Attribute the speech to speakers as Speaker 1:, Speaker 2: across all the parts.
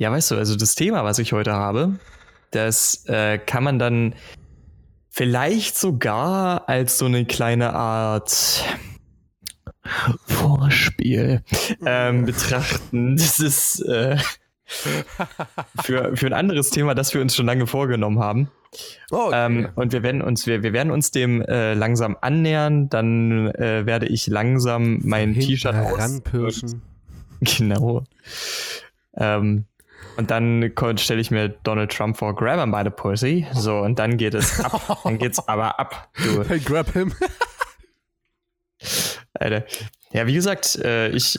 Speaker 1: Ja, weißt du, also das Thema, was ich heute habe, das äh, kann man dann vielleicht sogar als so eine kleine Art Vorspiel ähm, betrachten. Das ist äh, für, für ein anderes Thema, das wir uns schon lange vorgenommen haben. Oh, okay. ähm, und wir werden uns, wir, wir werden uns dem äh, langsam annähern. Dann äh, werde ich langsam mein T-Shirt
Speaker 2: ranpirschen.
Speaker 1: Genau. Ähm, und dann stelle ich mir Donald Trump vor, grab him by the pussy. So, und dann geht es ab. dann geht's aber ab.
Speaker 2: Du. Hey, grab him.
Speaker 1: Alter. Ja, wie gesagt, äh, ich,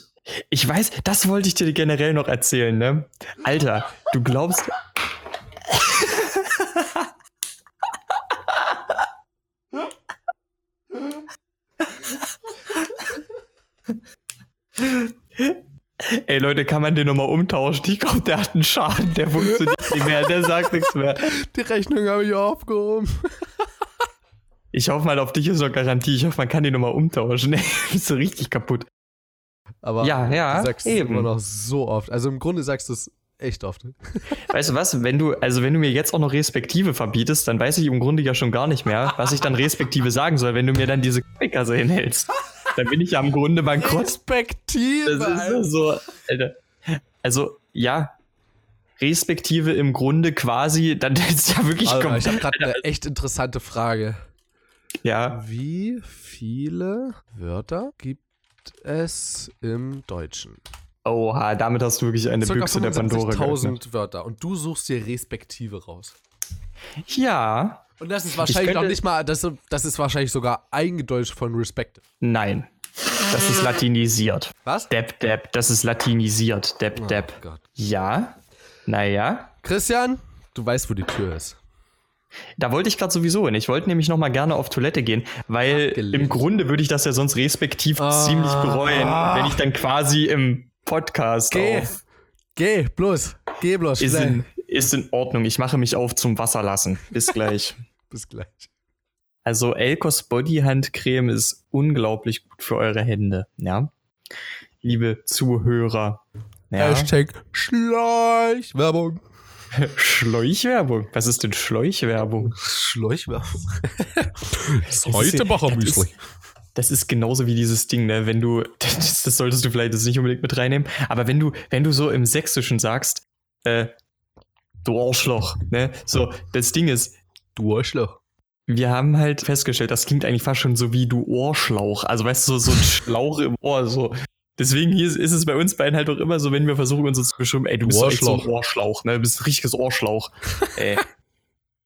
Speaker 1: ich weiß, das wollte ich dir generell noch erzählen, ne? Alter, du glaubst. Ey Leute, kann man den nochmal umtauschen? Ich glaube, der hat einen Schaden, der funktioniert nicht mehr, der sagt nichts mehr.
Speaker 2: Die Rechnung habe ich aufgehoben.
Speaker 1: Ich hoffe mal, auf dich ist noch Garantie. Ich hoffe, man kann die nochmal umtauschen. Ey, ist so richtig kaputt.
Speaker 2: Aber ja, ja, du sagst eben. es immer noch so oft. Also im Grunde sagst du es echt oft.
Speaker 1: Weißt du was, wenn du, also wenn du mir jetzt auch noch Respektive verbietest, dann weiß ich im Grunde ja schon gar nicht mehr, was ich dann Respektive sagen soll, wenn du mir dann diese Kasse hinhältst. Dann bin ich ja im Grunde bankrott.
Speaker 2: Respektive.
Speaker 1: Das ist so, Alter. Also, ja. Respektive im Grunde quasi, dann ist ja wirklich
Speaker 2: also, Ich habe gerade eine echt interessante Frage.
Speaker 1: Ja.
Speaker 2: Wie viele Wörter gibt es im Deutschen?
Speaker 1: Oha, damit hast du wirklich eine Circa Büchse der Pandora
Speaker 2: 1000 Wörter und du suchst dir Respektive raus.
Speaker 1: Ja.
Speaker 2: Und das ist wahrscheinlich noch nicht mal, das, das ist wahrscheinlich sogar eingedeutscht von Respect.
Speaker 1: Nein. Das ist latinisiert.
Speaker 2: Was?
Speaker 1: Depp, Depp, das ist latinisiert. Depp, oh Depp. Gott. Ja. Naja.
Speaker 2: Christian, du weißt, wo die Tür ist.
Speaker 1: Da wollte ich gerade sowieso hin. Ich wollte nämlich noch mal gerne auf Toilette gehen, weil Abgelegt. im Grunde würde ich das ja sonst respektiv ah. ziemlich bereuen, wenn ich dann quasi im Podcast
Speaker 2: Geh. auf. Geh, bloß. Geh bloß.
Speaker 1: Ist in, ist in Ordnung. Ich mache mich auf zum Wasser lassen. Bis gleich.
Speaker 2: Bis gleich.
Speaker 1: Also Elkos Body Handcreme ist unglaublich gut für eure Hände, ja. Liebe Zuhörer.
Speaker 2: Ja. Hashtag Schleichwerbung.
Speaker 1: Schläuchwerbung? Was ist denn Schläuchwerbung?
Speaker 2: Schläuchwerbung. das heute Bachermüsli.
Speaker 1: Das ist genauso wie dieses Ding, ne? Wenn du, das, das solltest du vielleicht jetzt nicht unbedingt mit reinnehmen, aber wenn du, wenn du so im Sächsischen sagst, äh, du Arschloch, ne? So, das Ding ist.
Speaker 2: Du Arschloch.
Speaker 1: Wir haben halt festgestellt, das klingt eigentlich fast schon so wie du Ohrschlauch. Also weißt du, so, so ein Schlauch im Ohr, so. Deswegen hier ist es bei uns beiden halt auch immer so, wenn wir versuchen, uns zu beschreiben, ey, du bist echt so ein Ohrschlauch, ne? Du bist ein richtiges Ohrschlauch. ey.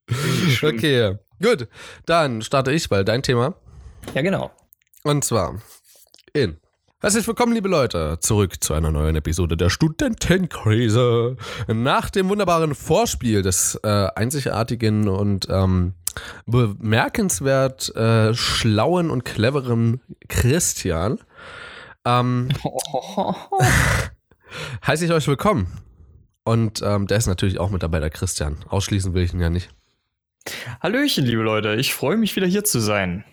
Speaker 2: okay, gut. Dann starte ich, weil dein Thema.
Speaker 1: Ja, genau.
Speaker 2: Und zwar in. Herzlich willkommen, liebe Leute, zurück zu einer neuen Episode der Studentenkrise. Nach dem wunderbaren Vorspiel des äh, einzigartigen und ähm, bemerkenswert äh, schlauen und cleveren Christian ähm, heiße ich euch willkommen. Und ähm, der ist natürlich auch mit dabei, der Christian. Ausschließen will ich ihn ja nicht.
Speaker 1: Hallöchen, liebe Leute. Ich freue mich wieder hier zu sein.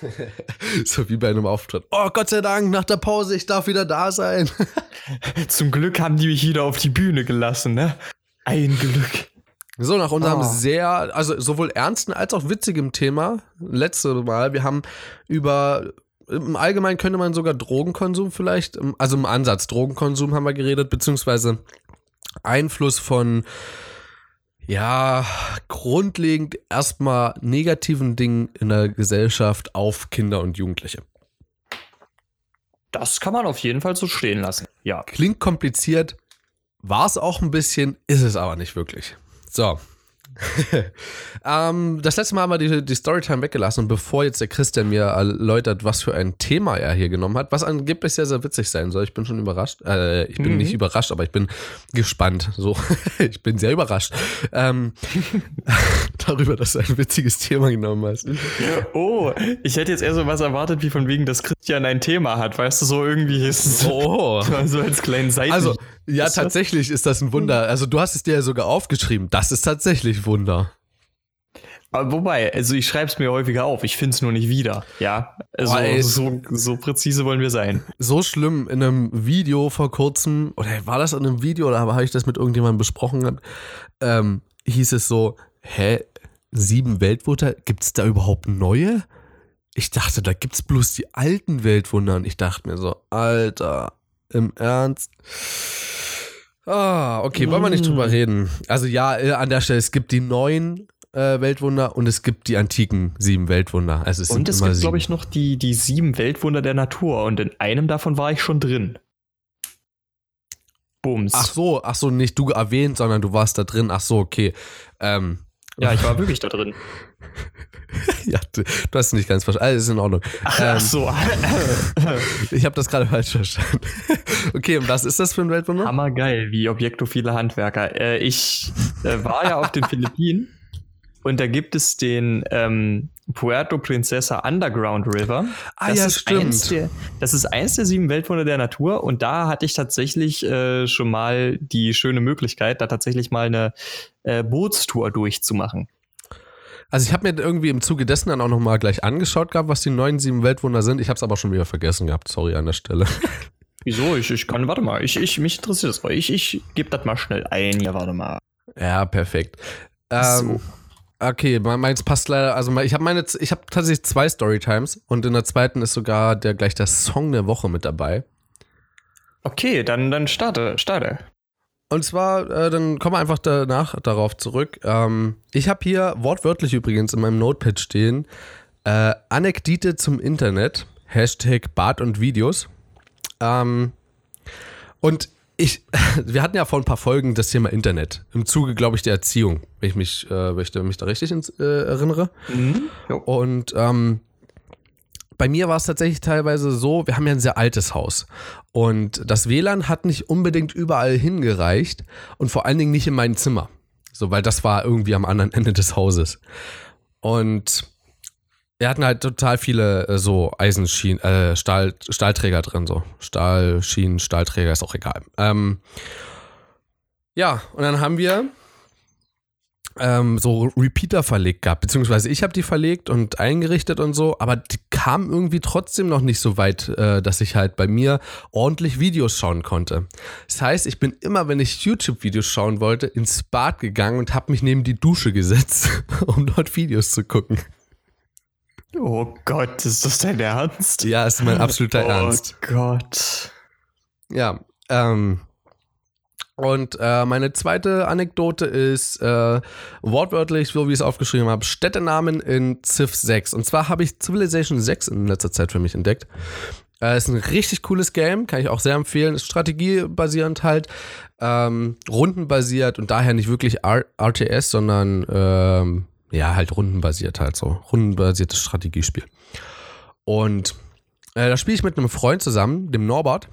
Speaker 2: so wie bei einem Auftritt. Oh, Gott sei Dank, nach der Pause, ich darf wieder da sein.
Speaker 1: Zum Glück haben die mich wieder auf die Bühne gelassen, ne? Ein Glück.
Speaker 2: So, nach unserem oh. sehr, also sowohl ernsten als auch witzigem Thema, letzte Mal, wir haben über im Allgemeinen könnte man sogar Drogenkonsum vielleicht, also im Ansatz Drogenkonsum haben wir geredet, beziehungsweise Einfluss von, ja, grundlegend erstmal negativen Dingen in der Gesellschaft auf Kinder und Jugendliche.
Speaker 1: Das kann man auf jeden Fall so stehen lassen, ja.
Speaker 2: Klingt kompliziert, war es auch ein bisschen, ist es aber nicht wirklich. So, ähm, das letzte Mal haben wir die, die Storytime weggelassen und bevor jetzt der Christian mir erläutert, was für ein Thema er hier genommen hat, was angeblich sehr, sehr witzig sein soll, ich bin schon überrascht. Äh, ich bin mhm. nicht überrascht, aber ich bin gespannt. So, ich bin sehr überrascht ähm, darüber, dass du ein witziges Thema genommen hast.
Speaker 1: Oh, ich hätte jetzt eher so was erwartet, wie von wegen, dass Christian ein Thema hat. Weißt du, so irgendwie ist es oh. so als kleinen Seiten.
Speaker 2: Also, ja, ist tatsächlich das? ist das ein Wunder. Also, du hast es dir ja sogar aufgeschrieben. Das ist tatsächlich Wunder.
Speaker 1: Aber wobei, also ich schreibe es mir häufiger auf, ich finde es nur nicht wieder. Ja, also
Speaker 2: Boah,
Speaker 1: so, so präzise wollen wir sein.
Speaker 2: So schlimm in einem Video vor kurzem, oder war das in einem Video oder habe ich das mit irgendjemandem besprochen, ähm, hieß es so, hä, sieben Weltwunder, gibt es da überhaupt neue? Ich dachte, da gibt es bloß die alten Weltwunder und ich dachte mir so, Alter, im Ernst? Ah, okay, wollen wir nicht drüber reden. Also ja, äh, an der Stelle, es gibt die neuen äh, Weltwunder und es gibt die antiken sieben Weltwunder. Also es
Speaker 1: und es gibt, glaube ich, noch die, die sieben Weltwunder der Natur und in einem davon war ich schon drin.
Speaker 2: Bums. Ach so, ach so, nicht du erwähnt, sondern du warst da drin. Ach so, okay. Ähm.
Speaker 1: Ja, ich war wirklich da drin.
Speaker 2: ja, du, du, hast nicht ganz verstanden. Alles ist in Ordnung.
Speaker 1: Ach, ähm, ach so.
Speaker 2: ich habe das gerade falsch verstanden. okay, und was ist das für ein Weltwunder?
Speaker 1: Hammergeil, wie objektophile Handwerker. Äh, ich äh, war ja auf den Philippinen und da gibt es den ähm, Puerto Princesa Underground River.
Speaker 2: Ah das ja, stimmt.
Speaker 1: Der, das ist eins der sieben Weltwunder der Natur und da hatte ich tatsächlich äh, schon mal die schöne Möglichkeit, da tatsächlich mal eine äh, Bootstour durchzumachen.
Speaker 2: Also ich habe mir irgendwie im Zuge dessen dann auch nochmal gleich angeschaut gehabt, was die neuen sieben Weltwunder sind. Ich habe es aber schon wieder vergessen gehabt. Sorry an der Stelle.
Speaker 1: Wieso? Ich, ich kann, warte mal, ich, ich, mich interessiert das. Ich, ich gebe das mal schnell ein. Ja, warte mal.
Speaker 2: Ja, perfekt. Ähm, so. Okay, meins passt leider. Also ich habe meine, ich habe tatsächlich zwei Storytimes und in der zweiten ist sogar der gleich der Song der Woche mit dabei.
Speaker 1: Okay, dann dann starte, starte.
Speaker 2: Und zwar, äh, dann kommen wir einfach danach darauf zurück. Ähm, ich habe hier wortwörtlich übrigens in meinem Notepad stehen äh, Anekdite zum Internet Hashtag Bart und Videos. Ähm, und ich, wir hatten ja vor ein paar Folgen das Thema Internet im Zuge, glaube ich, der Erziehung, wenn ich mich, äh, wenn ich mich da richtig ins, äh, erinnere. Mhm, und ähm, bei mir war es tatsächlich teilweise so, wir haben ja ein sehr altes Haus und das WLAN hat nicht unbedingt überall hingereicht und vor allen Dingen nicht in mein Zimmer, so weil das war irgendwie am anderen Ende des Hauses. Und wir hatten halt total viele äh, so Eisenschienen, äh, Stahl, Stahlträger drin, so. Stahlschienen, Stahlträger, ist auch egal. Ähm, ja, und dann haben wir ähm, so Repeater verlegt gehabt, beziehungsweise ich habe die verlegt und eingerichtet und so, aber die kamen irgendwie trotzdem noch nicht so weit, äh, dass ich halt bei mir ordentlich Videos schauen konnte. Das heißt, ich bin immer, wenn ich YouTube-Videos schauen wollte, ins Bad gegangen und habe mich neben die Dusche gesetzt, um dort Videos zu gucken.
Speaker 1: Oh Gott, ist das dein Ernst?
Speaker 2: Ja, ist mein absoluter oh Ernst.
Speaker 1: Oh Gott.
Speaker 2: Ja, ähm. Und äh, meine zweite Anekdote ist äh, wortwörtlich, so wie ich es aufgeschrieben habe, Städtenamen in Civ 6. Und zwar habe ich Civilization 6 in letzter Zeit für mich entdeckt. Äh, ist ein richtig cooles Game, kann ich auch sehr empfehlen. Ist strategiebasierend halt, ähm, rundenbasiert und daher nicht wirklich R RTS, sondern ähm, ja, halt rundenbasiert halt so. Rundenbasiertes Strategiespiel. Und äh, da spiele ich mit einem Freund zusammen, dem Norbert.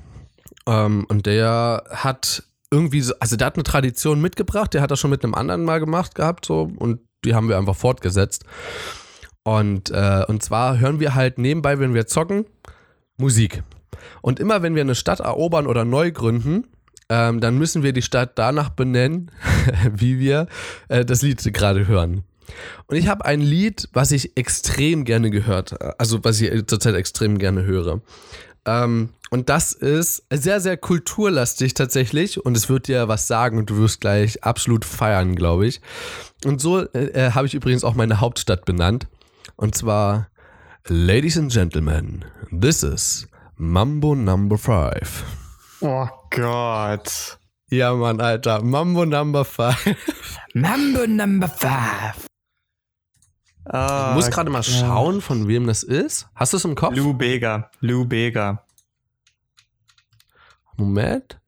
Speaker 2: Ähm, und der hat irgendwie, so, also der hat eine Tradition mitgebracht, der hat das schon mit einem anderen mal gemacht gehabt, so, und die haben wir einfach fortgesetzt. Und, äh, und zwar hören wir halt nebenbei, wenn wir zocken, Musik. Und immer wenn wir eine Stadt erobern oder neu gründen, ähm, dann müssen wir die Stadt danach benennen, wie wir äh, das Lied gerade hören. Und ich habe ein Lied, was ich extrem gerne gehört, also was ich zurzeit extrem gerne höre. Ähm, und das ist sehr, sehr kulturlastig tatsächlich. Und es wird dir was sagen und du wirst gleich absolut feiern, glaube ich. Und so äh, äh habe ich übrigens auch meine Hauptstadt benannt. Und zwar, Ladies and Gentlemen, this is Mambo Number 5.
Speaker 1: Oh Gott.
Speaker 2: Ja, Mann, Alter. Mambo Number 5.
Speaker 1: Mambo Number 5.
Speaker 2: Ah, ich muss gerade mal schauen, von wem das ist. Hast du es im Kopf?
Speaker 1: Lou Bega. Lou Bega.
Speaker 2: Moment.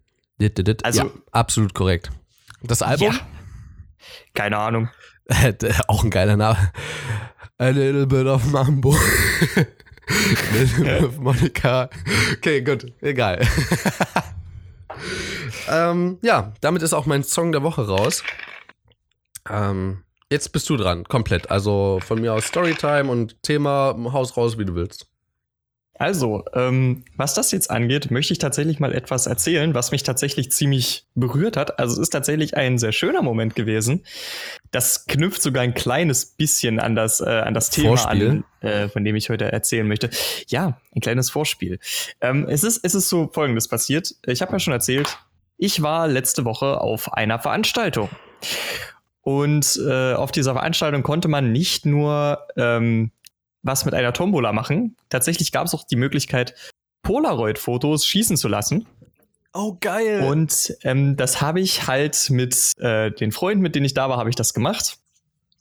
Speaker 2: Also, ja, absolut korrekt. Das Album? Ja.
Speaker 1: Keine Ahnung.
Speaker 2: Auch ein geiler Name. A little bit of Mambo. little bit of Monica. Okay, gut. Egal. ähm, ja, damit ist auch mein Song der Woche raus. Ähm, Jetzt bist du dran, komplett. Also von mir aus Storytime und Thema Haus raus, wie du willst.
Speaker 1: Also, ähm, was das jetzt angeht, möchte ich tatsächlich mal etwas erzählen, was mich tatsächlich ziemlich berührt hat. Also es ist tatsächlich ein sehr schöner Moment gewesen. das knüpft sogar ein kleines bisschen an das, äh, an das Thema Vorspiel. an, äh, von dem ich heute erzählen möchte. Ja, ein kleines Vorspiel. Ähm, es, ist, es ist so folgendes passiert. Ich habe ja schon erzählt, ich war letzte Woche auf einer Veranstaltung. Und äh, auf dieser Veranstaltung konnte man nicht nur ähm, was mit einer Tombola machen. Tatsächlich gab es auch die Möglichkeit, Polaroid-Fotos schießen zu lassen.
Speaker 2: Oh, geil.
Speaker 1: Und ähm, das habe ich halt mit äh, den Freunden, mit denen ich da war, habe ich das gemacht.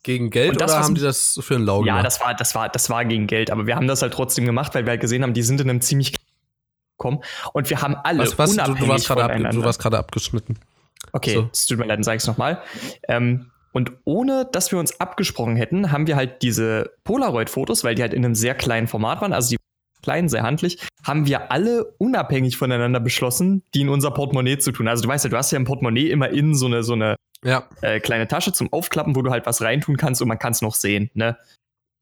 Speaker 2: Gegen Geld das, oder haben die das für einen Lau
Speaker 1: Ja, das war, das, war, das war gegen Geld, aber wir haben das halt trotzdem gemacht, weil wir halt gesehen haben, die sind in einem ziemlich kommen und wir haben alle
Speaker 2: was, was, unabhängig du, du warst. Ab, gerade abgeschnitten.
Speaker 1: Okay, so. es tut mir leid, dann sag ich's nochmal. Ähm, und ohne, dass wir uns abgesprochen hätten, haben wir halt diese Polaroid-Fotos, weil die halt in einem sehr kleinen Format waren, also die klein, sehr handlich, haben wir alle unabhängig voneinander beschlossen, die in unser Portemonnaie zu tun. Also du weißt ja, du hast ja im Portemonnaie immer innen so eine, so eine ja. äh, kleine Tasche zum Aufklappen, wo du halt was reintun kannst und man kann es noch sehen. Ne?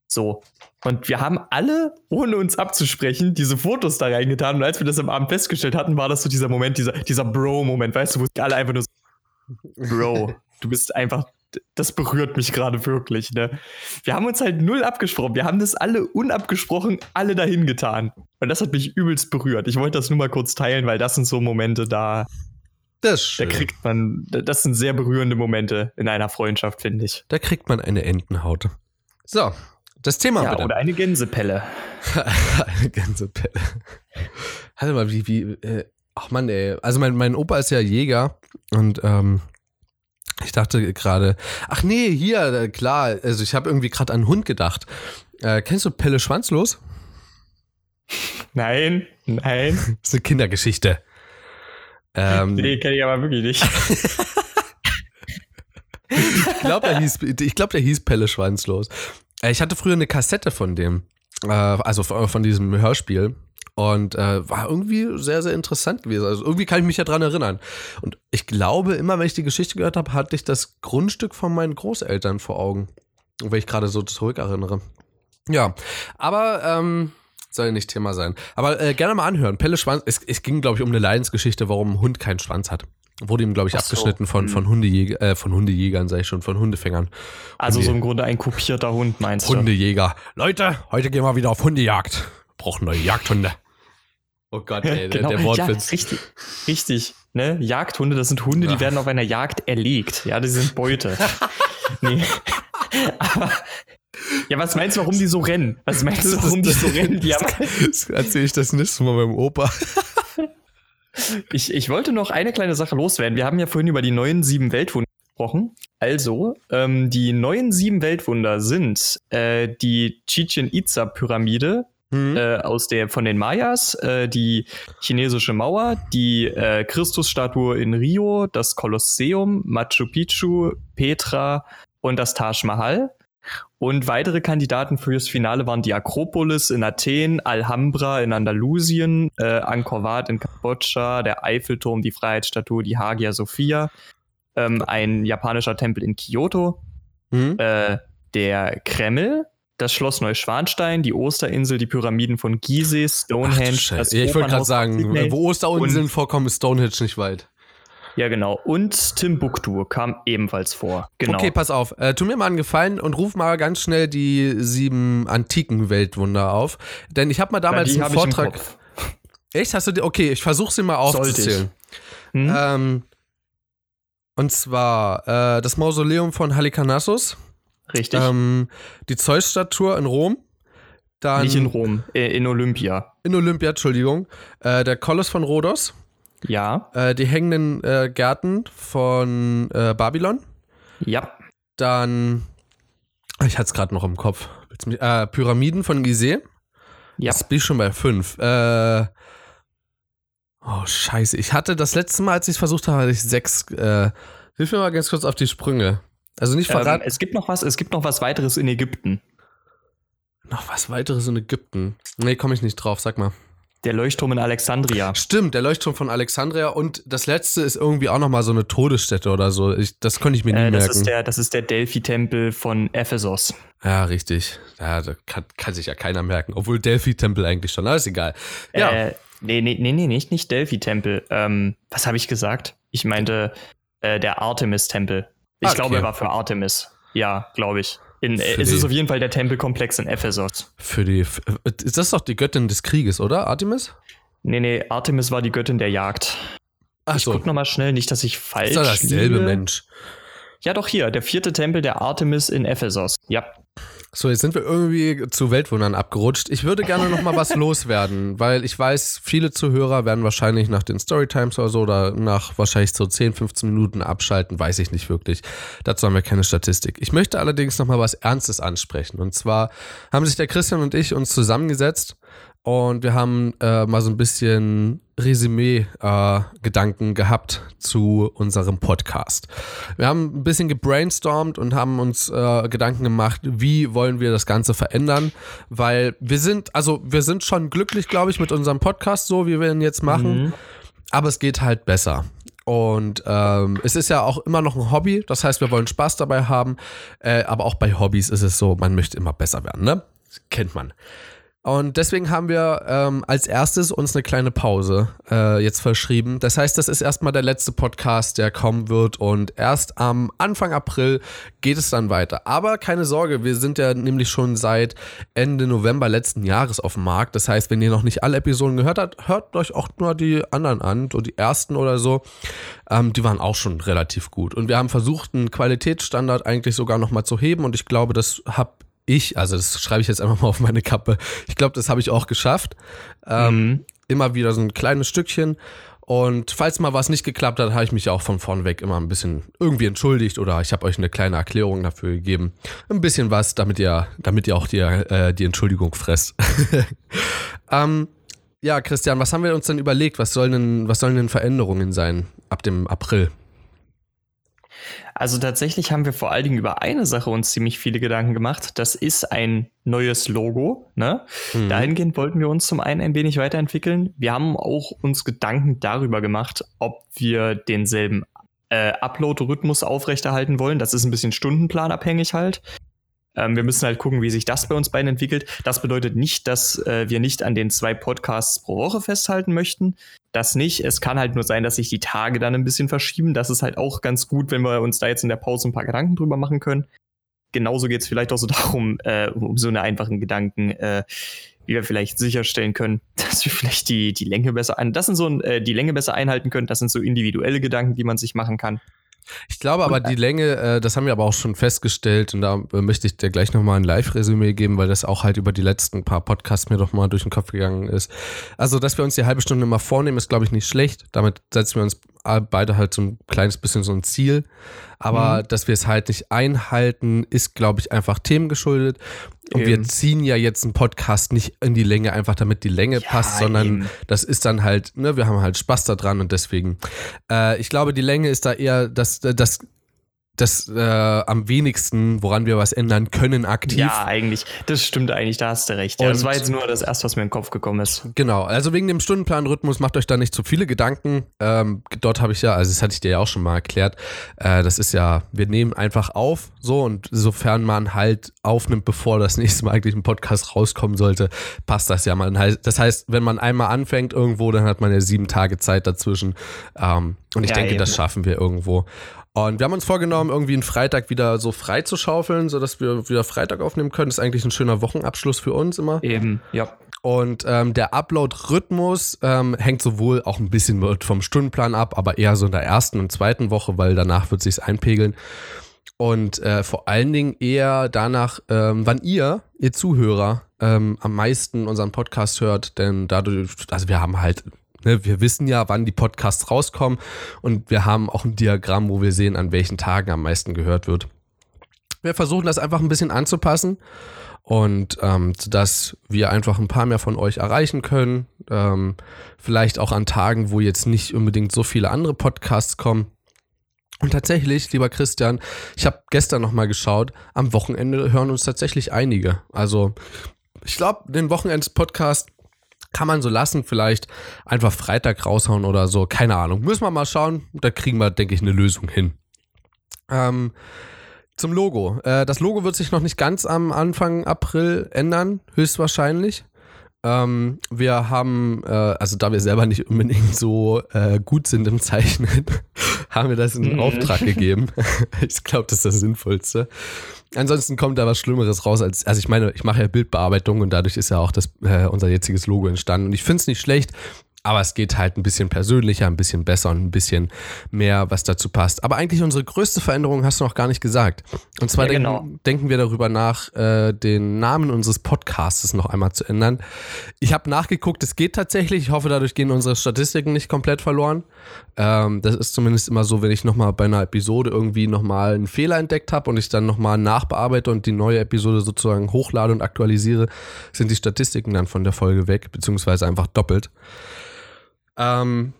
Speaker 1: So. Und wir haben alle, ohne uns abzusprechen, diese Fotos da reingetan. Und als wir das am Abend festgestellt hatten, war das so dieser Moment, dieser, dieser Bro-Moment, weißt du, wo alle einfach nur so, Bro, du bist einfach das berührt mich gerade wirklich. Ne? Wir haben uns halt null abgesprochen. Wir haben das alle unabgesprochen, alle dahin getan. Und das hat mich übelst berührt. Ich wollte das nur mal kurz teilen, weil das sind so Momente, da,
Speaker 2: das
Speaker 1: da kriegt man, das sind sehr berührende Momente in einer Freundschaft, finde ich.
Speaker 2: Da kriegt man eine Entenhaut. So, das Thema
Speaker 1: ja. Oder eine Gänsepelle.
Speaker 2: eine Gänsepelle. Warte mal, wie, wie, äh, ach man, ey. Also mein, mein Opa ist ja Jäger und ähm, ich dachte gerade, ach nee, hier, äh, klar, also ich habe irgendwie gerade an einen Hund gedacht. Äh, kennst du Pelle Schwanzlos?
Speaker 1: Nein, nein.
Speaker 2: das ist eine Kindergeschichte.
Speaker 1: Ähm, nee, kenne ich aber wirklich nicht.
Speaker 2: ich glaube, der, hieß, glaub, der hieß Pelle Schwanzlos. Äh, ich hatte früher eine Kassette von dem, äh, also von diesem Hörspiel. Und äh, war irgendwie sehr, sehr interessant gewesen. Also irgendwie kann ich mich ja dran erinnern. Und ich glaube, immer wenn ich die Geschichte gehört habe, hatte ich das Grundstück von meinen Großeltern vor Augen. Wenn ich gerade so zurückerinnere. Ja, aber ähm, soll nicht Thema sein. Aber äh, gerne mal anhören. Pelle Schwanz, es, es ging, glaube ich, um eine Leidensgeschichte, warum ein Hund keinen Schwanz hat. Wurde ihm, glaube ich, Ach abgeschnitten so. von, von, hm. Hundejäger, äh, von Hundejägern, sage ich schon, von Hundefängern.
Speaker 1: Also Hunde so im Grunde ein kopierter Hund, meinst
Speaker 2: du? Hundejäger. Leute, heute gehen wir wieder auf Hundejagd. Brauchen neue Jagdhunde.
Speaker 1: Oh Gott, ey, genau. der, der Wortwitz. Ja, richtig, richtig. Ne? Jagdhunde, das sind Hunde, ja. die werden auf einer Jagd erlegt. Ja, die sind Beute. nee. Aber, ja, was meinst du, warum die so rennen? Was meinst du, warum die so rennen? Die haben
Speaker 2: das erzähle ich das nächste Mal meinem Opa.
Speaker 1: ich, ich wollte noch eine kleine Sache loswerden. Wir haben ja vorhin über die neuen sieben Weltwunder gesprochen. Also, ähm, die neuen sieben Weltwunder sind äh, die Chichen Itza Pyramide, mhm. äh, aus der von den Mayas, äh, die chinesische Mauer, die äh, Christusstatue in Rio, das Kolosseum, Machu Picchu, Petra und das Taj Mahal. Und weitere Kandidaten fürs Finale waren die Akropolis in Athen, Alhambra in Andalusien, äh, Angkor Wat in Kambodscha, der Eiffelturm, die Freiheitsstatue, die Hagia Sophia, ähm, ein japanischer Tempel in Kyoto, mhm. äh, der Kreml, das Schloss Neuschwanstein, die Osterinsel, die Pyramiden von Gizeh, Stonehenge.
Speaker 2: Ach, ja, ich wollte gerade sagen, wo Osterinseln vorkommen, ist Stonehenge nicht weit.
Speaker 1: Ja, genau. Und Timbuktu kam ebenfalls vor. Genau.
Speaker 2: Okay, pass auf. Äh, tu mir mal einen Gefallen und ruf mal ganz schnell die sieben antiken Weltwunder auf. Denn ich habe mal damals ja, einen Vortrag. Echt? Hast du die? Okay, ich versuche sie mal aufzuzählen. Hm? Ähm, und zwar äh, das Mausoleum von Halikarnassus.
Speaker 1: Richtig.
Speaker 2: Ähm, die Zeus-Statue in Rom.
Speaker 1: Dann, Nicht in Rom, äh, in Olympia.
Speaker 2: In Olympia, Entschuldigung. Äh, der Koloss von Rhodos.
Speaker 1: Ja.
Speaker 2: Äh, die hängenden äh, Gärten von äh, Babylon.
Speaker 1: Ja.
Speaker 2: Dann, ich hatte es gerade noch im Kopf. Äh, Pyramiden von Gizeh. Ja. Jetzt bin ich schon bei fünf. Oh, scheiße. Ich hatte das letzte Mal, als ich es versucht habe, hatte ich sechs. Hilf mir mal ganz kurz auf die Sprünge. Also nicht verraten.
Speaker 1: Ähm, es gibt noch was, es gibt noch was weiteres in Ägypten.
Speaker 2: Noch was weiteres in Ägypten? Nee, komme ich nicht drauf, sag mal.
Speaker 1: Der Leuchtturm in Alexandria.
Speaker 2: Stimmt, der Leuchtturm von Alexandria und das letzte ist irgendwie auch nochmal so eine Todesstätte oder so. Ich, das konnte ich mir nie äh,
Speaker 1: das
Speaker 2: merken.
Speaker 1: Ist der, das ist der Delphi-Tempel von Ephesos.
Speaker 2: Ja, richtig. Ja, da kann, kann sich ja keiner merken. Obwohl Delphi-Tempel eigentlich schon, alles egal. Ja.
Speaker 1: Äh, nee, nee, nee, nee, nicht, nicht Delphi-Tempel. Ähm, was habe ich gesagt? Ich meinte äh, der Artemis-Tempel. Ich okay. glaube, er war für Artemis. Ja, glaube ich. In, äh, es ist auf jeden Fall der Tempelkomplex in Ephesus.
Speaker 2: Für die. Ist das doch die Göttin des Krieges, oder? Artemis?
Speaker 1: Nee, nee, Artemis war die Göttin der Jagd. Ach ich so. guck nochmal schnell, nicht, dass ich falsch. Ist
Speaker 2: doch dasselbe liege. Mensch.
Speaker 1: Ja, doch hier, der vierte Tempel der Artemis in Ephesus. Ja.
Speaker 2: So, jetzt sind wir irgendwie zu Weltwundern abgerutscht. Ich würde gerne noch mal was loswerden, weil ich weiß, viele Zuhörer werden wahrscheinlich nach den Storytimes oder so oder nach wahrscheinlich so 10, 15 Minuten abschalten, weiß ich nicht wirklich. Dazu haben wir keine Statistik. Ich möchte allerdings noch mal was Ernstes ansprechen. Und zwar haben sich der Christian und ich uns zusammengesetzt und wir haben äh, mal so ein bisschen Resümee-Gedanken äh, gehabt zu unserem Podcast. Wir haben ein bisschen gebrainstormt und haben uns äh, Gedanken gemacht, wie wollen wir das Ganze verändern, weil wir sind, also wir sind schon glücklich, glaube ich, mit unserem Podcast, so wie wir ihn jetzt machen, mhm. aber es geht halt besser. Und ähm, es ist ja auch immer noch ein Hobby, das heißt, wir wollen Spaß dabei haben, äh, aber auch bei Hobbys ist es so, man möchte immer besser werden, ne? Das kennt man. Und deswegen haben wir ähm, als erstes uns eine kleine Pause äh, jetzt verschrieben. Das heißt, das ist erstmal der letzte Podcast, der kommen wird. Und erst am Anfang April geht es dann weiter. Aber keine Sorge, wir sind ja nämlich schon seit Ende November letzten Jahres auf dem Markt. Das heißt, wenn ihr noch nicht alle Episoden gehört habt, hört euch auch nur die anderen an, so die ersten oder so. Ähm, die waren auch schon relativ gut. Und wir haben versucht, einen Qualitätsstandard eigentlich sogar nochmal zu heben. Und ich glaube, das habe ich, also das schreibe ich jetzt einfach mal auf meine Kappe, ich glaube, das habe ich auch geschafft. Ähm, mhm. Immer wieder so ein kleines Stückchen. Und falls mal was nicht geklappt hat, habe ich mich auch von vorn weg immer ein bisschen irgendwie entschuldigt oder ich habe euch eine kleine Erklärung dafür gegeben. Ein bisschen was, damit ihr, damit ihr auch die, äh, die Entschuldigung fresst. ähm, ja, Christian, was haben wir uns denn überlegt? Was sollen denn, was sollen denn Veränderungen sein ab dem April?
Speaker 1: Also tatsächlich haben wir vor allen Dingen über eine Sache uns ziemlich viele Gedanken gemacht. Das ist ein neues Logo. Ne? Mhm. Dahingehend wollten wir uns zum einen ein wenig weiterentwickeln. Wir haben auch uns Gedanken darüber gemacht, ob wir denselben äh, Upload-Rhythmus aufrechterhalten wollen. Das ist ein bisschen stundenplanabhängig halt. Ähm, wir müssen halt gucken, wie sich das bei uns beiden entwickelt. Das bedeutet nicht, dass äh, wir nicht an den zwei Podcasts pro Woche festhalten möchten. Das nicht. Es kann halt nur sein, dass sich die Tage dann ein bisschen verschieben. Das ist halt auch ganz gut, wenn wir uns da jetzt in der Pause ein paar Gedanken drüber machen können. Genauso geht es vielleicht auch so darum, äh, um so eine einfachen Gedanken, äh, wie wir vielleicht sicherstellen können, dass wir vielleicht die, die Länge besser ein, das sind so äh, die Länge besser einhalten können. Das sind so individuelle Gedanken, die man sich machen kann.
Speaker 2: Ich glaube aber, die Länge, äh, das haben wir aber auch schon festgestellt und da äh, möchte ich dir gleich nochmal ein Live-Resümee geben, weil das auch halt über die letzten paar Podcasts mir doch mal durch den Kopf gegangen ist. Also, dass wir uns die halbe Stunde mal vornehmen, ist, glaube ich, nicht schlecht. Damit setzen wir uns beide halt so ein kleines bisschen so ein Ziel. Aber mhm. dass wir es halt nicht einhalten, ist, glaube ich, einfach themengeschuldet. Und eben. wir ziehen ja jetzt einen Podcast nicht in die Länge, einfach damit die Länge ja, passt, sondern eben. das ist dann halt, ne, wir haben halt Spaß daran und deswegen, äh, ich glaube, die Länge ist da eher das, das das äh, am wenigsten, woran wir was ändern können, aktiv.
Speaker 1: Ja, eigentlich. Das stimmt eigentlich, da hast du recht. Ja, das war jetzt nur das erste, was mir in den Kopf gekommen ist.
Speaker 2: Genau, also wegen dem Stundenplanrhythmus macht euch da nicht zu viele Gedanken. Ähm, dort habe ich ja, also das hatte ich dir ja auch schon mal erklärt, äh, das ist ja, wir nehmen einfach auf, so und sofern man halt aufnimmt, bevor das nächste Mal eigentlich ein Podcast rauskommen sollte, passt das ja mal. Das heißt, wenn man einmal anfängt irgendwo, dann hat man ja sieben Tage Zeit dazwischen. Ähm, und ich ja, denke, eben. das schaffen wir irgendwo. Und wir haben uns vorgenommen, irgendwie einen Freitag wieder so frei zu schaufeln, sodass wir wieder Freitag aufnehmen können. Das ist eigentlich ein schöner Wochenabschluss für uns immer.
Speaker 1: Eben, ja.
Speaker 2: Und ähm, der Upload-Rhythmus ähm, hängt sowohl auch ein bisschen vom Stundenplan ab, aber eher so in der ersten und zweiten Woche, weil danach wird sich einpegeln. Und äh, vor allen Dingen eher danach, ähm, wann ihr, ihr Zuhörer, ähm, am meisten unseren Podcast hört, denn dadurch, also wir haben halt Ne, wir wissen ja, wann die Podcasts rauskommen und wir haben auch ein Diagramm, wo wir sehen, an welchen Tagen am meisten gehört wird. Wir versuchen das einfach ein bisschen anzupassen und ähm, dass wir einfach ein paar mehr von euch erreichen können. Ähm, vielleicht auch an Tagen, wo jetzt nicht unbedingt so viele andere Podcasts kommen. Und tatsächlich, lieber Christian, ich habe gestern nochmal geschaut, am Wochenende hören uns tatsächlich einige. Also ich glaube, den Wochenends-Podcast kann man so lassen, vielleicht einfach Freitag raushauen oder so. Keine Ahnung. Müssen wir mal schauen. Da kriegen wir, denke ich, eine Lösung hin. Ähm, zum Logo. Äh, das Logo wird sich noch nicht ganz am Anfang April ändern, höchstwahrscheinlich. Ähm, wir haben, äh, also da wir selber nicht unbedingt so äh, gut sind im Zeichnen, haben wir das in mhm. Auftrag gegeben. ich glaube, das ist das Sinnvollste. Ansonsten kommt da was Schlimmeres raus als, also ich meine, ich mache ja Bildbearbeitung und dadurch ist ja auch das, äh, unser jetziges Logo entstanden. Und ich finde es nicht schlecht, aber es geht halt ein bisschen persönlicher, ein bisschen besser und ein bisschen mehr, was dazu passt. Aber eigentlich unsere größte Veränderung hast du noch gar nicht gesagt. Und zwar ja, genau. denken, denken, wir darüber nach, äh, den Namen unseres Podcasts noch einmal zu ändern. Ich habe nachgeguckt, es geht tatsächlich. Ich hoffe, dadurch gehen unsere Statistiken nicht komplett verloren. Ähm, das ist zumindest immer so, wenn ich nochmal bei einer Episode irgendwie nochmal einen Fehler entdeckt habe und ich dann nochmal nachbearbeite und die neue Episode sozusagen hochlade und aktualisiere, sind die Statistiken dann von der Folge weg, beziehungsweise einfach doppelt. Ähm,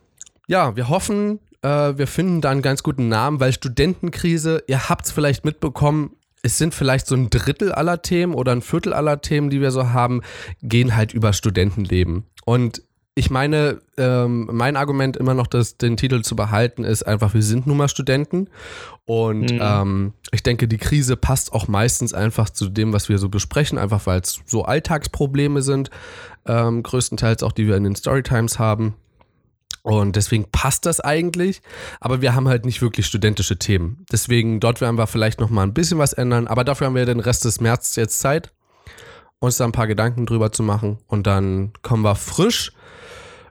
Speaker 2: ja, wir hoffen, äh, wir finden da einen ganz guten Namen, weil Studentenkrise, ihr habt es vielleicht mitbekommen, es sind vielleicht so ein Drittel aller Themen oder ein Viertel aller Themen, die wir so haben, gehen halt über Studentenleben. Und ich meine, ähm, mein Argument immer noch, das, den Titel zu behalten, ist einfach, wir sind nun mal Studenten. Und mhm. ähm, ich denke, die Krise passt auch meistens einfach zu dem, was wir so besprechen, einfach weil es so Alltagsprobleme sind, ähm, größtenteils auch, die wir in den Storytimes haben. Und deswegen passt das eigentlich, aber wir haben halt nicht wirklich studentische Themen. Deswegen dort werden wir vielleicht noch mal ein bisschen was ändern, aber dafür haben wir den Rest des März jetzt Zeit, uns da ein paar Gedanken drüber zu machen und dann kommen wir frisch,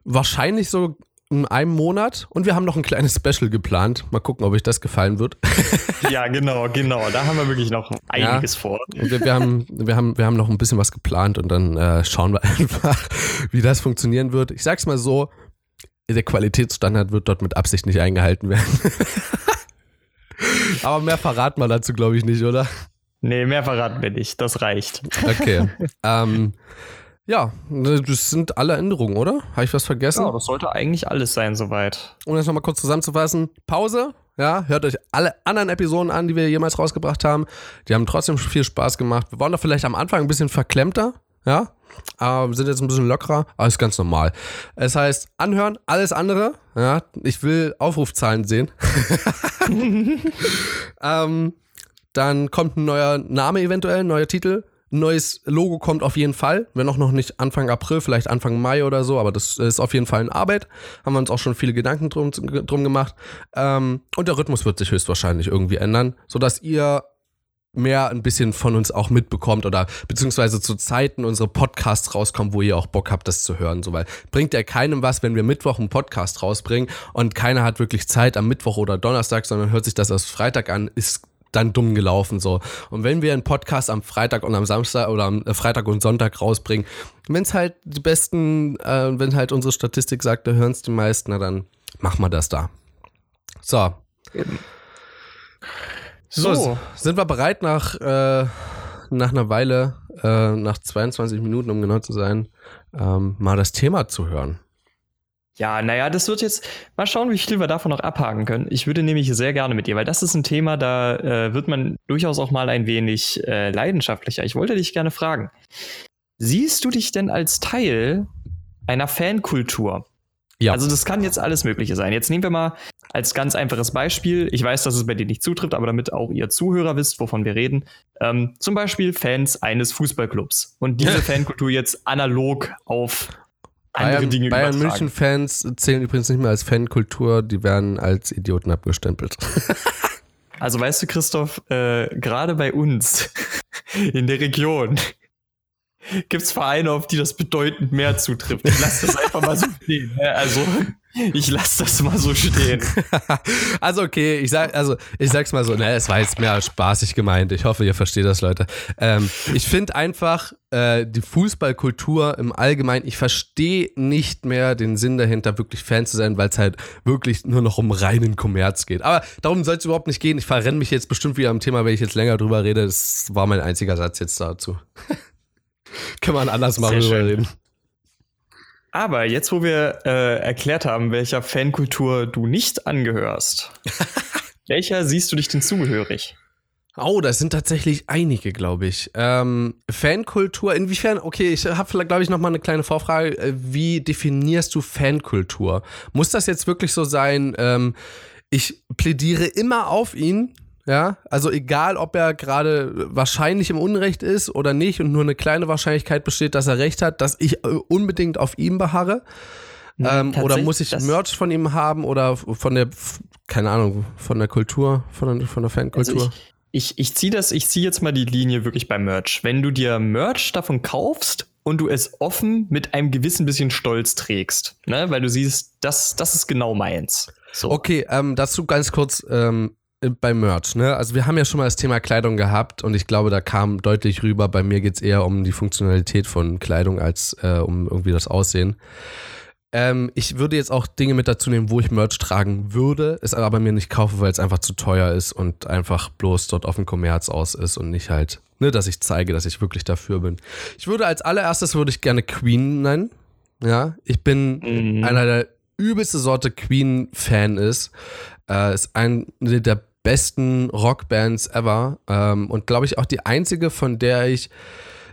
Speaker 2: wahrscheinlich so in einem Monat und wir haben noch ein kleines Special geplant. Mal gucken, ob euch das gefallen wird.
Speaker 1: ja, genau, genau. Da haben wir wirklich noch einiges ja, vor.
Speaker 2: Wir, wir, haben, wir, haben, wir haben noch ein bisschen was geplant und dann äh, schauen wir einfach, wie das funktionieren wird. Ich sag's mal so, der Qualitätsstandard wird dort mit Absicht nicht eingehalten werden. Aber mehr verraten wir dazu, glaube ich, nicht, oder?
Speaker 1: Nee, mehr verraten wir nicht. Das reicht.
Speaker 2: Okay. ähm, ja, das sind alle Änderungen, oder? Habe ich was vergessen? Ja,
Speaker 1: das sollte eigentlich alles sein, soweit.
Speaker 2: Um das nochmal kurz zusammenzufassen: Pause. Ja, hört euch alle anderen Episoden an, die wir jemals rausgebracht haben. Die haben trotzdem viel Spaß gemacht. Wir waren da vielleicht am Anfang ein bisschen verklemmter. Ja, aber sind jetzt ein bisschen lockerer, aber ist ganz normal. Es heißt, anhören, alles andere. Ja, ich will Aufrufzahlen sehen. ähm, dann kommt ein neuer Name eventuell, ein neuer Titel. Ein neues Logo kommt auf jeden Fall. Wenn auch noch nicht Anfang April, vielleicht Anfang Mai oder so, aber das ist auf jeden Fall in Arbeit. Haben wir uns auch schon viele Gedanken drum, drum gemacht. Ähm, und der Rhythmus wird sich höchstwahrscheinlich irgendwie ändern, sodass ihr mehr ein bisschen von uns auch mitbekommt oder beziehungsweise zu Zeiten unsere Podcasts rauskommen, wo ihr auch Bock habt, das zu hören. So, weil bringt ja keinem was, wenn wir Mittwoch einen Podcast rausbringen und keiner hat wirklich Zeit am Mittwoch oder Donnerstag, sondern hört sich das erst Freitag an, ist dann dumm gelaufen so. Und wenn wir einen Podcast am Freitag und am Samstag oder am äh, Freitag und Sonntag rausbringen, wenn es halt die besten, äh, wenn halt unsere Statistik sagt, da hören es die meisten, na dann machen wir das da. So. Eben. So, so sind wir bereit nach, äh, nach einer Weile, äh, nach 22 Minuten, um genau zu sein, ähm, mal das Thema zu hören.
Speaker 1: Ja, naja, das wird jetzt, mal schauen, wie viel wir davon noch abhaken können. Ich würde nämlich sehr gerne mit dir, weil das ist ein Thema, da äh, wird man durchaus auch mal ein wenig äh, leidenschaftlicher. Ich wollte dich gerne fragen, siehst du dich denn als Teil einer Fankultur? Ja. Also das kann jetzt alles Mögliche sein. Jetzt nehmen wir mal als ganz einfaches Beispiel, ich weiß, dass es bei dir nicht zutrifft, aber damit auch ihr Zuhörer wisst, wovon wir reden, ähm, zum Beispiel Fans eines Fußballclubs und diese Fankultur jetzt analog auf andere
Speaker 2: Bayern,
Speaker 1: Dinge
Speaker 2: Bayern München Fans zählen übrigens nicht mehr als Fankultur, die werden als Idioten abgestempelt.
Speaker 1: Also weißt du, Christoph, äh, gerade bei uns in der Region gibt es Vereine, auf die das bedeutend mehr zutrifft. Ich lasse das einfach mal so stehen. Also ich lasse das mal so stehen.
Speaker 2: also okay, ich sag, also ich sag's mal so, ne, es war jetzt mehr spaßig gemeint. Ich hoffe, ihr versteht das, Leute. Ähm, ich finde einfach äh, die Fußballkultur im Allgemeinen, ich verstehe nicht mehr den Sinn dahinter, wirklich Fan zu sein, weil es halt wirklich nur noch um reinen Kommerz geht. Aber darum soll es überhaupt nicht gehen. Ich verrenne mich jetzt bestimmt wieder am Thema, wenn ich jetzt länger drüber rede. Das war mein einziger Satz jetzt dazu. Kann man anders mal drüber reden.
Speaker 1: Aber jetzt, wo wir äh, erklärt haben, welcher Fankultur du nicht angehörst, welcher siehst du dich denn zugehörig?
Speaker 2: Oh, das sind tatsächlich einige, glaube ich. Ähm, Fankultur, inwiefern, okay, ich habe, glaube ich, noch mal eine kleine Vorfrage. Äh, wie definierst du Fankultur? Muss das jetzt wirklich so sein, ähm, ich plädiere immer auf ihn, ja, also egal, ob er gerade wahrscheinlich im Unrecht ist oder nicht und nur eine kleine Wahrscheinlichkeit besteht, dass er recht hat, dass ich äh, unbedingt auf ihm beharre. Ähm, oder muss ich Merch von ihm haben oder von der, keine Ahnung, von der Kultur, von der, von der Fankultur?
Speaker 1: Also ich, ich, ich ziehe das, ich ziehe jetzt mal die Linie wirklich beim Merch. Wenn du dir Merch davon kaufst und du es offen mit einem gewissen bisschen Stolz trägst, ne? weil du siehst, das, das ist genau meins.
Speaker 2: So. Okay, ähm, dazu ganz kurz ähm, bei Merch. Ne? Also wir haben ja schon mal das Thema Kleidung gehabt und ich glaube, da kam deutlich rüber, bei mir geht es eher um die Funktionalität von Kleidung als äh, um irgendwie das Aussehen. Ähm, ich würde jetzt auch Dinge mit dazu nehmen, wo ich Merch tragen würde, es aber bei mir nicht kaufe, weil es einfach zu teuer ist und einfach bloß dort auf dem Kommerz aus ist und nicht halt, ne, dass ich zeige, dass ich wirklich dafür bin. Ich würde als allererstes würde ich gerne Queen nennen. Ja, ich bin mhm. einer der übelste Sorte Queen-Fan ist. Äh, ist eine der besten Rockbands ever ähm, und glaube ich auch die einzige, von der ich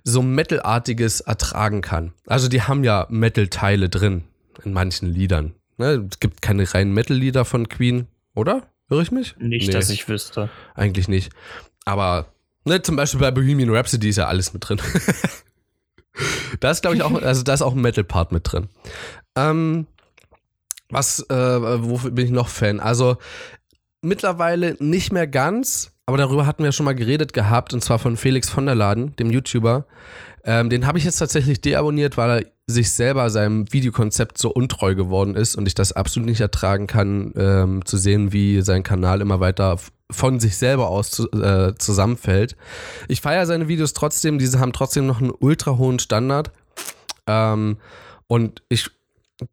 Speaker 2: so Metalartiges ertragen kann. Also die haben ja Metal-Teile drin in manchen Liedern. Ne? Es gibt keine reinen Metal-Lieder von Queen, oder? Höre ich mich?
Speaker 1: Nicht, nee. dass ich wüsste.
Speaker 2: Eigentlich nicht. Aber ne, zum Beispiel bei Bohemian Rhapsody ist ja alles mit drin. da ist, glaube ich, auch, also da ist auch ein Metal-Part mit drin. Ähm, was, äh, wofür bin ich noch Fan? Also mittlerweile nicht mehr ganz, aber darüber hatten wir schon mal geredet gehabt, und zwar von Felix von der Laden, dem YouTuber. Ähm, den habe ich jetzt tatsächlich deabonniert, weil er sich selber seinem Videokonzept so untreu geworden ist und ich das absolut nicht ertragen kann, ähm, zu sehen, wie sein Kanal immer weiter von sich selber aus zu, äh, zusammenfällt. Ich feiere seine Videos trotzdem, diese haben trotzdem noch einen ultra hohen Standard. Ähm, und ich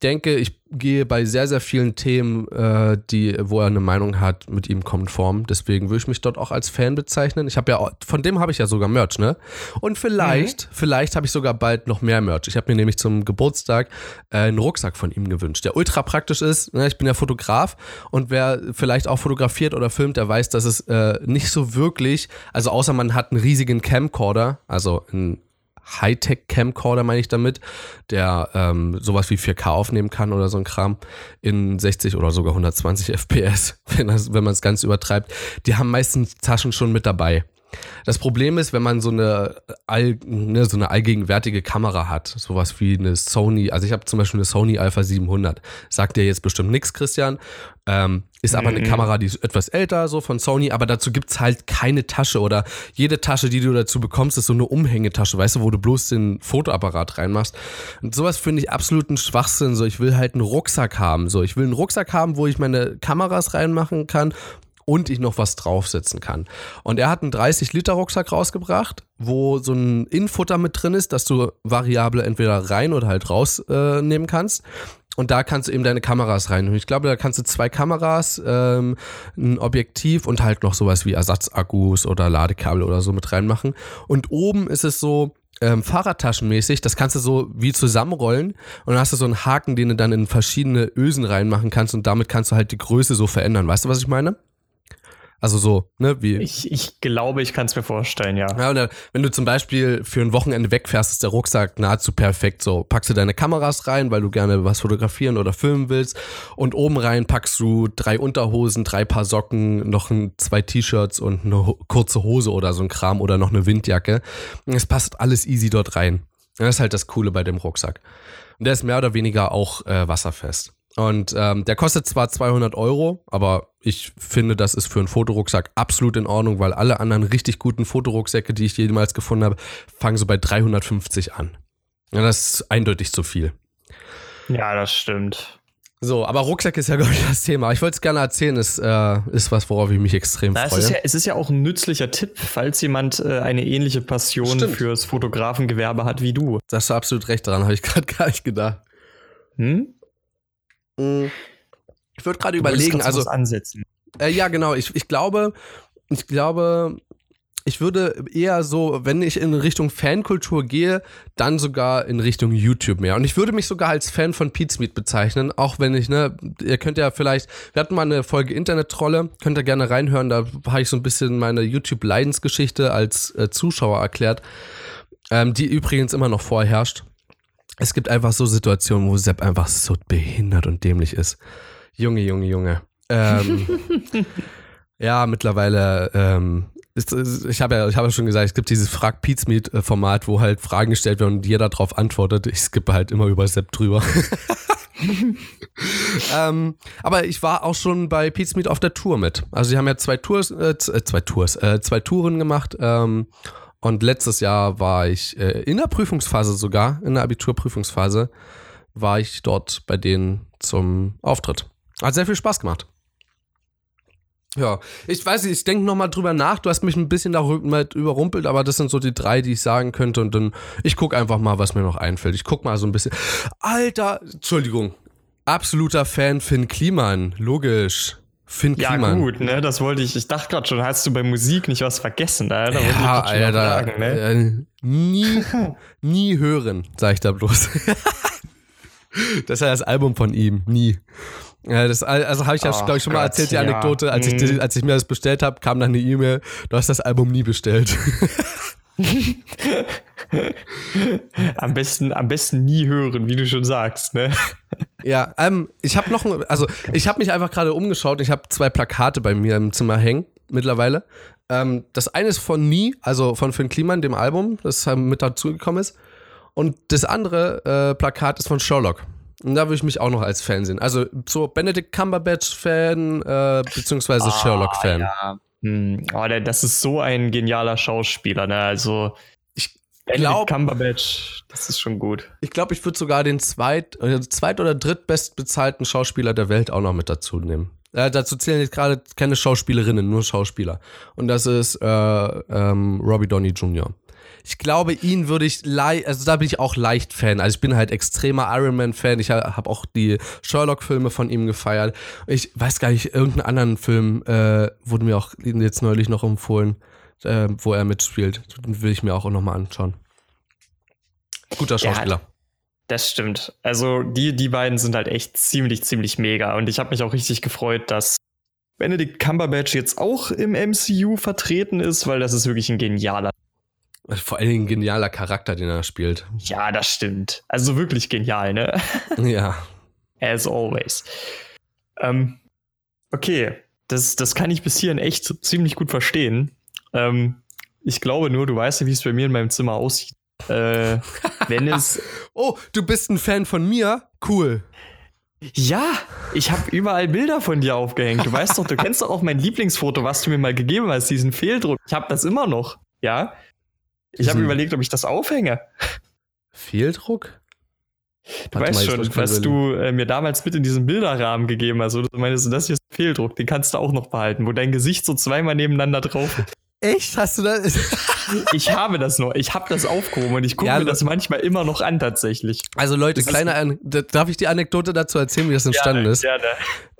Speaker 2: denke, ich gehe bei sehr, sehr vielen Themen, äh, die, wo er eine Meinung hat, mit ihm konform. Deswegen würde ich mich dort auch als Fan bezeichnen. Ich habe ja, von dem habe ich ja sogar Merch, ne? Und vielleicht, mhm. vielleicht habe ich sogar bald noch mehr Merch. Ich habe mir nämlich zum Geburtstag äh, einen Rucksack von ihm gewünscht, der ultra praktisch ist. Ne? Ich bin ja Fotograf und wer vielleicht auch fotografiert oder filmt, der weiß, dass es äh, nicht so wirklich, also außer man hat einen riesigen Camcorder, also ein Hightech-Camcorder, meine ich damit, der ähm, sowas wie 4K aufnehmen kann oder so ein Kram in 60 oder sogar 120 FPS, wenn, wenn man es ganz übertreibt. Die haben meistens Taschen schon mit dabei. Das Problem ist, wenn man so eine, all, ne, so eine allgegenwärtige Kamera hat, sowas wie eine Sony, also ich habe zum Beispiel eine Sony Alpha 700, sagt dir jetzt bestimmt nichts, Christian, ähm, ist aber eine mhm. Kamera, die ist etwas älter, so von Sony, aber dazu gibt es halt keine Tasche oder jede Tasche, die du dazu bekommst, ist so eine Umhängetasche, weißt du, wo du bloß den Fotoapparat reinmachst. Und sowas finde ich absoluten Schwachsinn. So, ich will halt einen Rucksack haben. So, ich will einen Rucksack haben, wo ich meine Kameras reinmachen kann und ich noch was draufsetzen kann. Und er hat einen 30-Liter-Rucksack rausgebracht, wo so ein Infutter mit drin ist, dass du Variable entweder rein oder halt rausnehmen äh, kannst. Und da kannst du eben deine Kameras rein. Und ich glaube, da kannst du zwei Kameras, ähm, ein Objektiv und halt noch sowas wie Ersatzakkus oder Ladekabel oder so mit reinmachen. Und oben ist es so, ähm, Fahrradtaschenmäßig, das kannst du so wie zusammenrollen und dann hast du so einen Haken, den du dann in verschiedene Ösen reinmachen kannst und damit kannst du halt die Größe so verändern. Weißt du, was ich meine? Also so, ne, wie.
Speaker 1: Ich, ich glaube, ich kann es mir vorstellen, ja.
Speaker 2: Ja, oder wenn du zum Beispiel für ein Wochenende wegfährst, ist der Rucksack nahezu perfekt. So, packst du deine Kameras rein, weil du gerne was fotografieren oder filmen willst. Und oben rein packst du drei Unterhosen, drei Paar Socken, noch ein, zwei T-Shirts und eine kurze Hose oder so ein Kram oder noch eine Windjacke. Es passt alles easy dort rein. Das ist halt das Coole bei dem Rucksack. Und der ist mehr oder weniger auch äh, wasserfest. Und ähm, der kostet zwar 200 Euro, aber ich finde, das ist für einen Fotorucksack absolut in Ordnung, weil alle anderen richtig guten Fotorucksäcke, die ich jemals gefunden habe, fangen so bei 350 an. Ja, das ist eindeutig zu viel.
Speaker 1: Ja, das stimmt.
Speaker 2: So, aber Rucksack ist ja, glaube ich, das Thema. Ich wollte es gerne erzählen, es äh, ist was, worauf ich mich extrem Na, freue.
Speaker 1: Es ist, ja, es ist ja auch ein nützlicher Tipp, falls jemand äh, eine ähnliche Passion Stimmt. fürs Fotografengewerbe hat wie du.
Speaker 2: Da hast du absolut recht daran, habe ich gerade gar nicht gedacht. Hm? Mm. Ich würde gerade überlegen, also
Speaker 1: ansetzen.
Speaker 2: Äh, ja, genau. Ich, ich glaube, ich glaube, ich würde eher so, wenn ich in Richtung Fankultur gehe, dann sogar in Richtung YouTube mehr. Und ich würde mich sogar als Fan von Meat bezeichnen, auch wenn ich, ne, ihr könnt ja vielleicht, wir hatten mal eine Folge Internet-Trolle, könnt ihr gerne reinhören, da habe ich so ein bisschen meine YouTube-Leidensgeschichte als äh, Zuschauer erklärt, ähm, die übrigens immer noch vorherrscht es gibt einfach so Situationen, wo Sepp einfach so behindert und dämlich ist. Junge, Junge, Junge. Ähm, ja, mittlerweile ähm, ich habe ja, ich habe ja schon gesagt, es gibt dieses Frag Meet Format, wo halt Fragen gestellt werden und jeder darauf antwortet. Ich skippe halt immer über Sepp drüber. ähm, aber ich war auch schon bei Pete's Meet auf der Tour mit. Also sie haben ja zwei Tours, äh, äh, zwei Tours, äh, zwei Touren gemacht. Ähm, und letztes Jahr war ich äh, in der Prüfungsphase sogar, in der Abiturprüfungsphase, war ich dort bei denen zum Auftritt. Hat sehr viel Spaß gemacht. Ja, ich weiß nicht, ich denke nochmal drüber nach. Du hast mich ein bisschen darüber überrumpelt, aber das sind so die drei, die ich sagen könnte. Und dann, ich gucke einfach mal, was mir noch einfällt. Ich gucke mal so ein bisschen. Alter, Entschuldigung. Absoluter Fan Finn Kliman, logisch. Finn
Speaker 1: ja,
Speaker 2: Kliman.
Speaker 1: Ja, gut, ne, das wollte ich. Ich dachte gerade schon, hast du bei Musik nicht was vergessen? Da, da
Speaker 2: ja, Alter, fragen, ne? äh, nie, nie hören, sag ich da bloß. das ist ja das Album von ihm, nie. Ja, das, also habe ich ja, glaube ich, schon mal Gott, erzählt, die Anekdote. Ja. Als, ich, mhm. als ich mir das bestellt habe, kam dann eine E-Mail, du hast das Album nie bestellt.
Speaker 1: am, besten, am besten nie hören, wie du schon sagst, ne?
Speaker 2: Ja, ähm, ich habe noch, also ich habe mich einfach gerade umgeschaut. Ich habe zwei Plakate bei mir im Zimmer hängen mittlerweile. Ähm, das eine ist von Nie, also von Finn Kliman, dem Album, das mit dazugekommen ist. Und das andere äh, Plakat ist von Sherlock. Und da würde ich mich auch noch als Fan sehen. Also so Benedict Cumberbatch-Fan, äh, beziehungsweise ah, Sherlock-Fan. Ja.
Speaker 1: Hm. Oh, der, das ist so ein genialer Schauspieler, ne? Also, ich glaube. Cumberbatch, das ist schon gut.
Speaker 2: Ich glaube, ich würde sogar den zweit, äh, zweit- oder drittbestbezahlten Schauspieler der Welt auch noch mit dazu nehmen. Äh, dazu zählen jetzt gerade keine Schauspielerinnen, nur Schauspieler. Und das ist äh, ähm, Robbie Downey Jr ich glaube, ihn würde ich leicht, also da bin ich auch leicht Fan. Also ich bin halt extremer Iron Man Fan. Ich habe auch die Sherlock-Filme von ihm gefeiert. Ich weiß gar nicht, irgendeinen anderen Film äh, wurde mir auch jetzt neulich noch empfohlen, äh, wo er mitspielt. Den will ich mir auch nochmal anschauen. Guter Schauspieler. Ja,
Speaker 1: das stimmt. Also die, die beiden sind halt echt ziemlich, ziemlich mega. Und ich habe mich auch richtig gefreut, dass Benedict Cumberbatch jetzt auch im MCU vertreten ist, weil das ist wirklich ein genialer
Speaker 2: vor allen Dingen ein genialer Charakter, den er spielt.
Speaker 1: Ja, das stimmt. Also wirklich genial, ne?
Speaker 2: Ja.
Speaker 1: As always. Ähm, okay, das, das kann ich bis hierhin echt ziemlich gut verstehen. Ähm, ich glaube nur, du weißt ja, wie es bei mir in meinem Zimmer aussieht. Äh, wenn es.
Speaker 2: oh, du bist ein Fan von mir? Cool.
Speaker 1: Ja, ich habe überall Bilder von dir aufgehängt. Du weißt doch, du kennst doch auch mein Lieblingsfoto, was du mir mal gegeben hast, diesen Fehldruck. Ich habe das immer noch. Ja, ich habe überlegt, ob ich das aufhänge.
Speaker 2: Fehldruck?
Speaker 1: Du Warte weißt mal, schon, was du äh, mir damals mit in diesen Bilderrahmen gegeben hast. Du meinst, das hier ist Fehldruck, den kannst du auch noch behalten, wo dein Gesicht so zweimal nebeneinander drauf ist.
Speaker 2: Echt? Hast du das?
Speaker 1: ich habe das noch. Ich habe das aufgehoben und ich gucke ja, mir das manchmal immer noch an, tatsächlich.
Speaker 2: Also, Leute, das kleine An darf ich die Anekdote dazu erzählen, wie das entstanden gerne, ist? Gerne.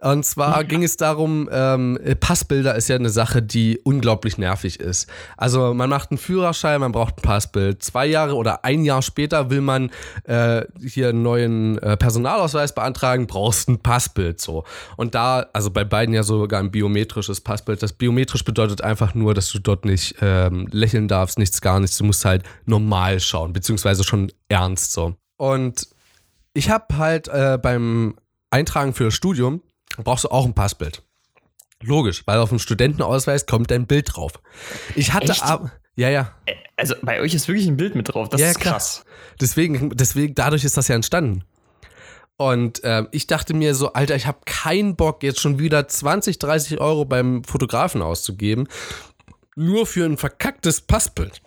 Speaker 2: Und zwar ging es darum, ähm, Passbilder ist ja eine Sache, die unglaublich nervig ist. Also man macht einen Führerschein, man braucht ein Passbild. Zwei Jahre oder ein Jahr später will man äh, hier einen neuen äh, Personalausweis beantragen, brauchst ein Passbild so. Und da, also bei beiden ja sogar ein biometrisches Passbild. Das biometrisch bedeutet einfach nur, dass du dort nicht ähm, lächeln darfst, nichts, gar nichts. Du musst halt normal schauen, beziehungsweise schon ernst so. Und ich habe halt äh, beim Eintragen für das Studium brauchst du auch ein Passbild. Logisch, weil auf dem Studentenausweis kommt dein Bild drauf. Ich hatte ab, ja, ja.
Speaker 1: Also bei euch ist wirklich ein Bild mit drauf. Das ja, ist krass. Klar.
Speaker 2: Deswegen, deswegen, dadurch ist das ja entstanden. Und äh, ich dachte mir so, Alter, ich habe keinen Bock, jetzt schon wieder 20, 30 Euro beim Fotografen auszugeben, nur für ein verkacktes Passbild.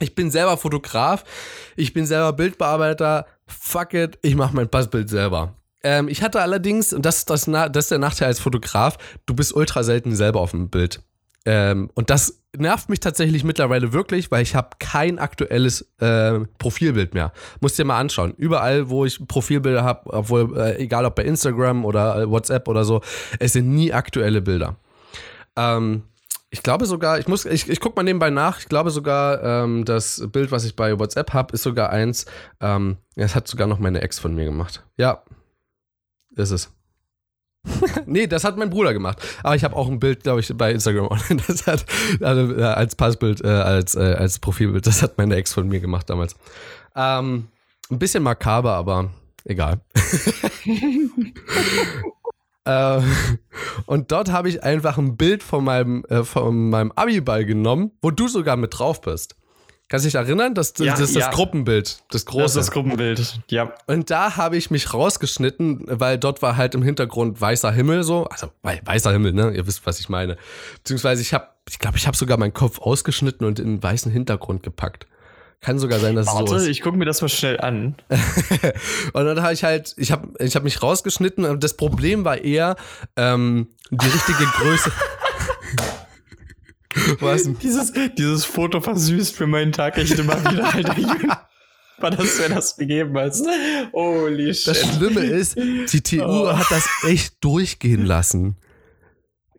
Speaker 2: Ich bin selber Fotograf, ich bin selber Bildbearbeiter. Fuck it, ich mache mein Passbild selber. Ähm, ich hatte allerdings, und das, das, das ist der Nachteil als Fotograf, du bist ultra selten selber auf dem Bild. Ähm, und das nervt mich tatsächlich mittlerweile wirklich, weil ich habe kein aktuelles äh, Profilbild mehr. Musst dir mal anschauen. Überall, wo ich Profilbilder habe, obwohl, äh, egal ob bei Instagram oder äh, WhatsApp oder so, es sind nie aktuelle Bilder. Ähm, ich glaube sogar, ich muss, ich, ich gucke mal nebenbei nach, ich glaube sogar, ähm, das Bild, was ich bei WhatsApp habe, ist sogar eins, ähm, das hat sogar noch meine Ex von mir gemacht. Ja, ist es. nee, das hat mein Bruder gemacht. Aber ich habe auch ein Bild, glaube ich, bei Instagram online. Das hat also, äh, als Passbild, äh, als, äh, als Profilbild, das hat meine Ex von mir gemacht damals. Ähm, ein bisschen makaber, aber egal. Äh, und dort habe ich einfach ein Bild von meinem, äh, von meinem Abiball genommen, wo du sogar mit drauf bist. Kannst du dich erinnern? Das, das, ja, das ist das Gruppenbild, das große. Das ist
Speaker 1: das Gruppenbild, ja.
Speaker 2: Und da habe ich mich rausgeschnitten, weil dort war halt im Hintergrund weißer Himmel so. Also weißer Himmel, ne? Ihr wisst, was ich meine. Beziehungsweise ich habe, ich glaube, ich habe sogar meinen Kopf ausgeschnitten und in einen weißen Hintergrund gepackt. Kann sogar sein, dass Warte, es so ist.
Speaker 1: ich gucke mir das mal schnell an.
Speaker 2: und dann habe ich halt, ich habe ich hab mich rausgeschnitten und das Problem war eher ähm, die richtige Größe.
Speaker 1: Was? Dieses, dieses Foto versüßt für meinen Tag echt immer wieder, Alter. War das, wenn das gegeben hast. Holy shit.
Speaker 2: Das Schlimme ist, die TU oh. hat das echt durchgehen lassen.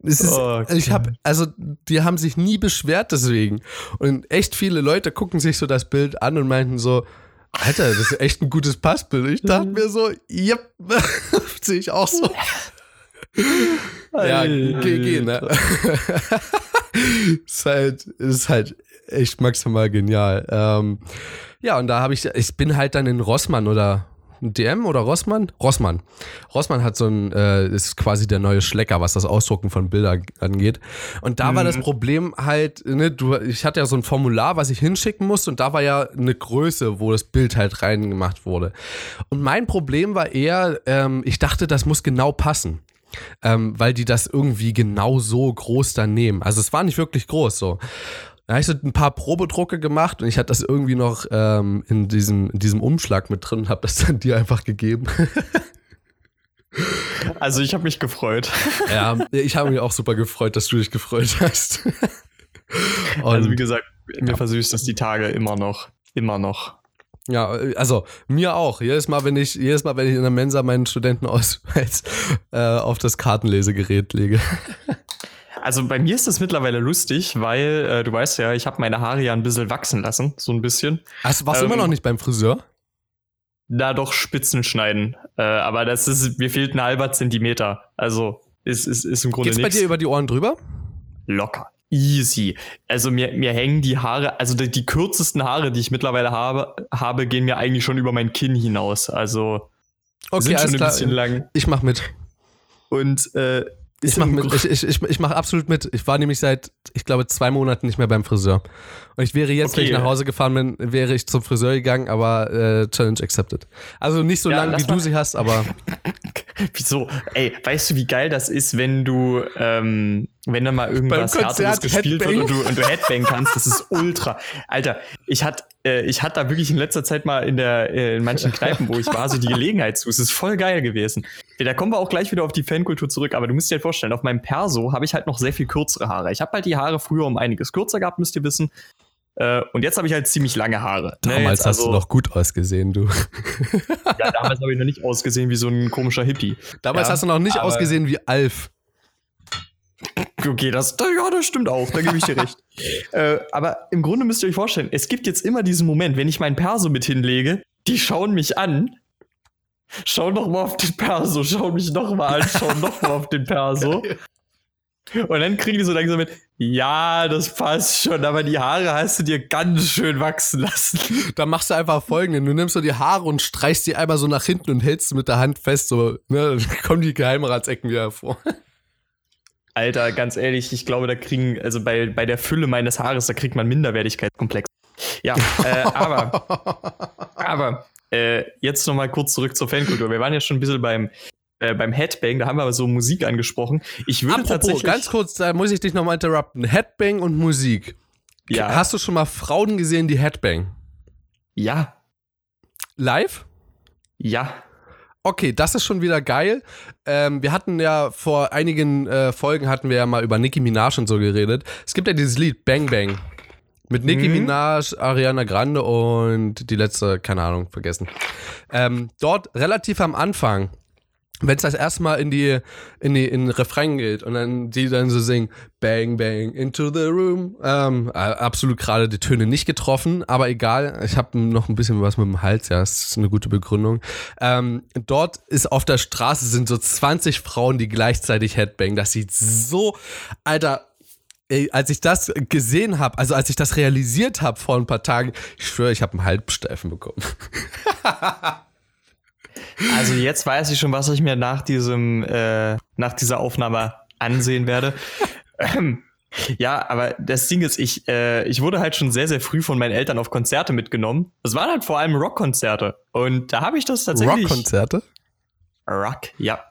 Speaker 2: Ist, oh, ich habe, also die haben sich nie beschwert deswegen. Und echt viele Leute gucken sich so das Bild an und meinten so, Alter, das ist echt ein gutes Passbild. Ich dachte mir so, yep, sehe ich auch so. ja, geh, ne? ist halt, ist halt echt maximal genial. Ähm, ja, und da habe ich, ich bin halt dann in Rossmann oder DM oder Rossmann? Rossmann. Rossmann hat so ein, äh, ist quasi der neue Schlecker, was das Ausdrucken von Bildern angeht. Und da mhm. war das mhm. Problem halt, ne, du, ich hatte ja so ein Formular, was ich hinschicken musste und da war ja eine Größe, wo das Bild halt reingemacht wurde. Und mein Problem war eher, ähm, ich dachte, das muss genau passen ähm, weil die das irgendwie genau so groß dann nehmen. Also es war nicht wirklich groß so. Da habe ich so ein paar Probedrucke gemacht und ich hatte das irgendwie noch ähm, in, diesem, in diesem Umschlag mit drin und habe das dann dir einfach gegeben.
Speaker 1: also ich habe mich gefreut.
Speaker 2: Ja, ich habe mich auch super gefreut, dass du dich gefreut hast.
Speaker 1: Und, also wie gesagt, mir ja. versüßt das die Tage immer noch. Immer noch.
Speaker 2: Ja, also mir auch. Jedes Mal, wenn ich, jedes Mal, wenn ich in der Mensa meinen Studentenausweis äh, auf das Kartenlesegerät lege.
Speaker 1: Also bei mir ist das mittlerweile lustig, weil äh, du weißt ja, ich habe meine Haare ja ein bisschen wachsen lassen, so ein bisschen.
Speaker 2: Also warst ähm, du immer noch nicht beim Friseur?
Speaker 1: Na doch, Spitzen schneiden. Äh, aber das ist, mir fehlt ein halber Zentimeter. Also ist, ist, ist im Grunde
Speaker 2: Geht's bei dir über die Ohren drüber?
Speaker 1: Locker easy. Also mir, mir hängen die Haare, also die, die, kürzesten Haare, die ich mittlerweile habe, habe, gehen mir eigentlich schon über mein Kinn hinaus. Also
Speaker 2: okay, sind schon ein bisschen lang. Ich mach mit.
Speaker 1: Und äh,
Speaker 2: ich mache mit. Ich, ich, ich, ich mache absolut mit. Ich war nämlich seit, ich glaube, zwei Monaten nicht mehr beim Friseur. Und ich wäre jetzt, okay. wenn ich nach Hause gefahren bin, wäre ich zum Friseur gegangen, aber äh, Challenge accepted. Also nicht so ja, lange, wie du sie hast, aber.
Speaker 1: Wieso? Ey, weißt du, wie geil das ist, wenn du, ähm, wenn da mal irgendwas Härteres gespielt Headbang. wird und du, und du Headbang kannst? Das ist ultra. Alter, ich hatte äh, ich hatte da wirklich in letzter Zeit mal in der äh, in manchen Kneipen, wo ich war, so die Gelegenheit zu. Es ist voll geil gewesen. Da kommen wir auch gleich wieder auf die Fankultur zurück, aber du musst dir halt vorstellen, auf meinem Perso habe ich halt noch sehr viel kürzere Haare. Ich habe halt die Haare früher um einiges kürzer gehabt, müsst ihr wissen. Äh, und jetzt habe ich halt ziemlich lange Haare.
Speaker 2: Ne, damals hast also, du noch gut ausgesehen, du.
Speaker 1: ja, damals habe ich noch nicht ausgesehen wie so ein komischer Hippie.
Speaker 2: Damals ja, hast du noch nicht ausgesehen wie Alf.
Speaker 1: Okay, das, ja, das stimmt auch, da gebe ich dir recht. äh, aber im Grunde müsst ihr euch vorstellen, es gibt jetzt immer diesen Moment, wenn ich meinen Perso mit hinlege, die schauen mich an, schauen noch mal auf den Perso, schauen mich noch mal an, schauen noch mal auf den Perso. Und dann kriegen die so langsam mit, ja, das passt schon, aber die Haare hast du dir ganz schön wachsen lassen.
Speaker 2: Dann machst du einfach folgendes, du nimmst so die Haare und streichst die einmal so nach hinten und hältst sie mit der Hand fest, so, ne, dann kommen die Geheimratsecken wieder hervor.
Speaker 1: Alter, ganz ehrlich, ich glaube, da kriegen, also bei, bei der Fülle meines Haares, da kriegt man Minderwertigkeitskomplex. Ja, äh, aber, aber äh, jetzt nochmal kurz zurück zur Fankultur. Wir waren ja schon ein bisschen beim, äh, beim Headbang, da haben wir aber so Musik angesprochen. Ich würde Apropos, tatsächlich.
Speaker 2: Ganz kurz, da muss ich dich nochmal interrupten. Headbang und Musik. Ja. Hast du schon mal Frauen gesehen, die Headbang?
Speaker 1: Ja.
Speaker 2: Live?
Speaker 1: Ja.
Speaker 2: Okay, das ist schon wieder geil. Ähm, wir hatten ja vor einigen äh, Folgen hatten wir ja mal über Nicki Minaj und so geredet. Es gibt ja dieses Lied Bang Bang mit Nicki mhm. Minaj, Ariana Grande und die letzte, keine Ahnung, vergessen. Ähm, dort relativ am Anfang wenn es das erstmal in die, in die, in den Refrain geht und dann die dann so singen, bang, bang, into the room. Ähm, äh, absolut gerade die Töne nicht getroffen, aber egal, ich habe noch ein bisschen was mit dem Hals, ja, das ist eine gute Begründung. Ähm, dort ist auf der Straße sind so 20 Frauen, die gleichzeitig Headbang. Das sieht so, Alter, Ey, als ich das gesehen habe, also als ich das realisiert habe vor ein paar Tagen, ich schwöre, ich habe einen Halbsteifen bekommen.
Speaker 1: Also jetzt weiß ich schon, was ich mir nach diesem, äh, nach dieser Aufnahme ansehen werde. ähm, ja, aber das Ding ist, ich, äh, ich wurde halt schon sehr, sehr früh von meinen Eltern auf Konzerte mitgenommen. Das waren halt vor allem Rockkonzerte. Und da habe ich das tatsächlich.
Speaker 2: Rockkonzerte?
Speaker 1: Rock, ja.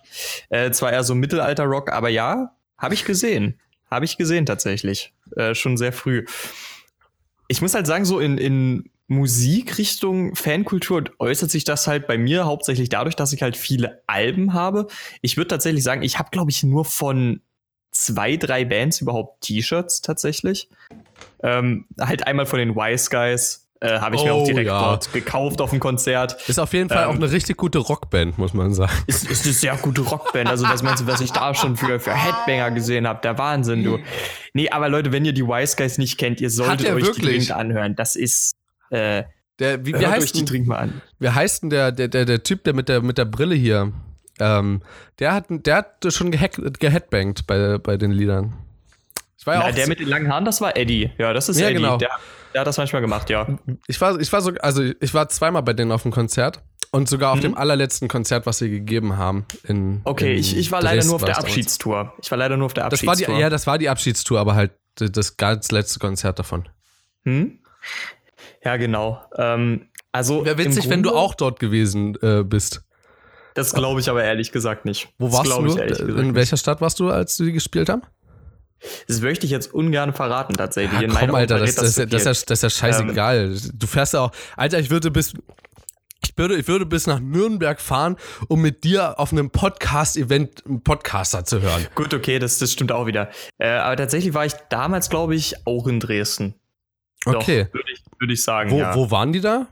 Speaker 1: Äh, zwar eher so Mittelalter-Rock, aber ja, habe ich gesehen. Habe ich gesehen tatsächlich. Äh, schon sehr früh. Ich muss halt sagen, so in, in Musikrichtung Fankultur äußert sich das halt bei mir hauptsächlich dadurch, dass ich halt viele Alben habe. Ich würde tatsächlich sagen, ich habe, glaube ich, nur von zwei, drei Bands überhaupt T-Shirts tatsächlich. Ähm, halt einmal von den Wise Guys, äh, habe ich oh, mir auch oh, direkt ja. dort gekauft auf dem Konzert.
Speaker 2: Ist auf jeden Fall ähm, auch eine richtig gute Rockband, muss man sagen.
Speaker 1: Ist, ist eine sehr gute Rockband. Also, was meinst du, was ich da schon für, für Headbanger gesehen habe? Der Wahnsinn, du. Nee, aber Leute, wenn ihr die Wise Guys nicht kennt, ihr solltet euch wirklich? die dringend anhören. Das ist. Äh,
Speaker 2: der, wie, wie heißt
Speaker 1: die dringend mal an.
Speaker 2: Wie heißt denn der, der, der, der Typ, der mit der, mit der Brille hier? Ähm, der, hat, der hat schon geheadbangt bei, bei den Liedern.
Speaker 1: Ich war ja, Na, der mit den langen Haaren, das war Eddie. Ja, das ist ja, Eddie. Genau. Der, der, hat das manchmal gemacht, ja.
Speaker 2: Ich war, ich war so, also ich war zweimal bei denen auf dem Konzert und sogar auf mhm. dem allerletzten Konzert, was sie gegeben haben. In,
Speaker 1: okay,
Speaker 2: in
Speaker 1: ich, ich war Dresden leider nur auf der Abschiedstour. Ich war leider nur auf der
Speaker 2: Abschiedstour. Das war die, ja, das war die Abschiedstour, aber halt das ganz letzte Konzert davon.
Speaker 1: Hm? Ja, genau. Ähm, also
Speaker 2: Wäre witzig, wenn du auch dort gewesen äh, bist.
Speaker 1: Das glaube ich aber ehrlich gesagt nicht.
Speaker 2: Wo warst du? In welcher Stadt warst du, als die gespielt haben?
Speaker 1: Das möchte ich jetzt ungern verraten, tatsächlich.
Speaker 2: Ja, komm, Alter, das, das, das, das, ist ja, das ist ja scheißegal. Ähm, du fährst ja auch. Alter, ich würde bis. Ich würde, ich würde bis nach Nürnberg fahren, um mit dir auf einem Podcast-Event einen Podcaster zu hören.
Speaker 1: Gut, okay, das, das stimmt auch wieder. Äh, aber tatsächlich war ich damals, glaube ich, auch in Dresden.
Speaker 2: Okay.
Speaker 1: Würde ich, würd ich sagen.
Speaker 2: Wo,
Speaker 1: ja.
Speaker 2: wo waren die da?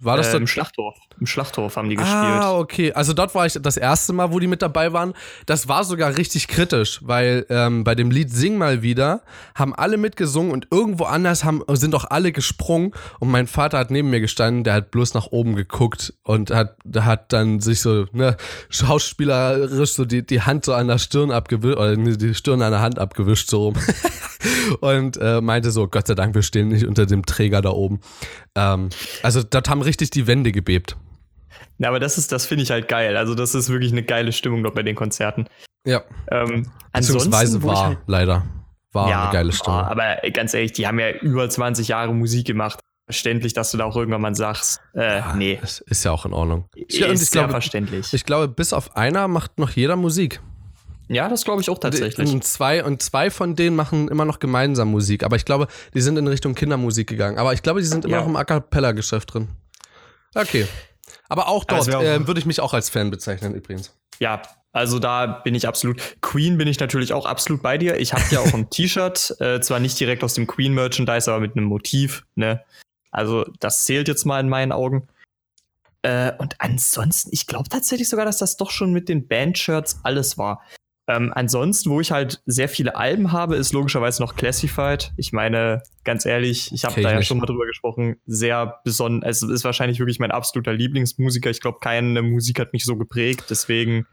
Speaker 2: War das äh,
Speaker 1: Im Schlachthof. Im Schlachthof haben die gespielt.
Speaker 2: Ah, okay. Also dort war ich das erste Mal, wo die mit dabei waren. Das war sogar richtig kritisch, weil ähm, bei dem Lied Sing mal wieder haben alle mitgesungen und irgendwo anders haben, sind auch alle gesprungen und mein Vater hat neben mir gestanden, der hat bloß nach oben geguckt und hat, hat dann sich so, ne, schauspielerisch so die, die Hand so an der Stirn abgewischt, oder die Stirn an der Hand abgewischt, so rum. und äh, meinte so, Gott sei Dank, wir stehen nicht unter dem Träger da oben. Ähm, also dort haben richtig die Wände gebebt.
Speaker 1: Ja, aber das ist, das finde ich halt geil. Also, das ist wirklich eine geile Stimmung dort bei den Konzerten.
Speaker 2: Ja. Ähm, Beziehungsweise war halt, leider. War ja, eine geile Stimmung.
Speaker 1: aber ganz ehrlich, die haben ja über 20 Jahre Musik gemacht. Verständlich, dass du da auch irgendwann mal sagst, äh, ja, nee.
Speaker 2: Das ist ja auch in Ordnung.
Speaker 1: Ich, ist ich glaube, verständlich.
Speaker 2: Ich glaube, bis auf einer macht noch jeder Musik.
Speaker 1: Ja, das glaube ich auch tatsächlich.
Speaker 2: Und zwei, und zwei von denen machen immer noch gemeinsam Musik. Aber ich glaube, die sind in Richtung Kindermusik gegangen. Aber ich glaube, die sind immer ja. noch im A Cappella-Geschäft drin. Okay. Aber auch dort also äh, würde ich mich auch als Fan bezeichnen, übrigens.
Speaker 1: Ja, also da bin ich absolut. Queen bin ich natürlich auch absolut bei dir. Ich habe ja auch ein T-Shirt, äh, zwar nicht direkt aus dem Queen-Merchandise, aber mit einem Motiv. Ne? Also das zählt jetzt mal in meinen Augen. Äh, und ansonsten, ich glaube tatsächlich sogar, dass das doch schon mit den Band-Shirts alles war. Ähm, ansonsten, wo ich halt sehr viele Alben habe, ist logischerweise noch Classified. Ich meine, ganz ehrlich, ich habe da ja schon mal drüber gesprochen, sehr besonders, es ist wahrscheinlich wirklich mein absoluter Lieblingsmusiker. Ich glaube, keine Musik hat mich so geprägt, deswegen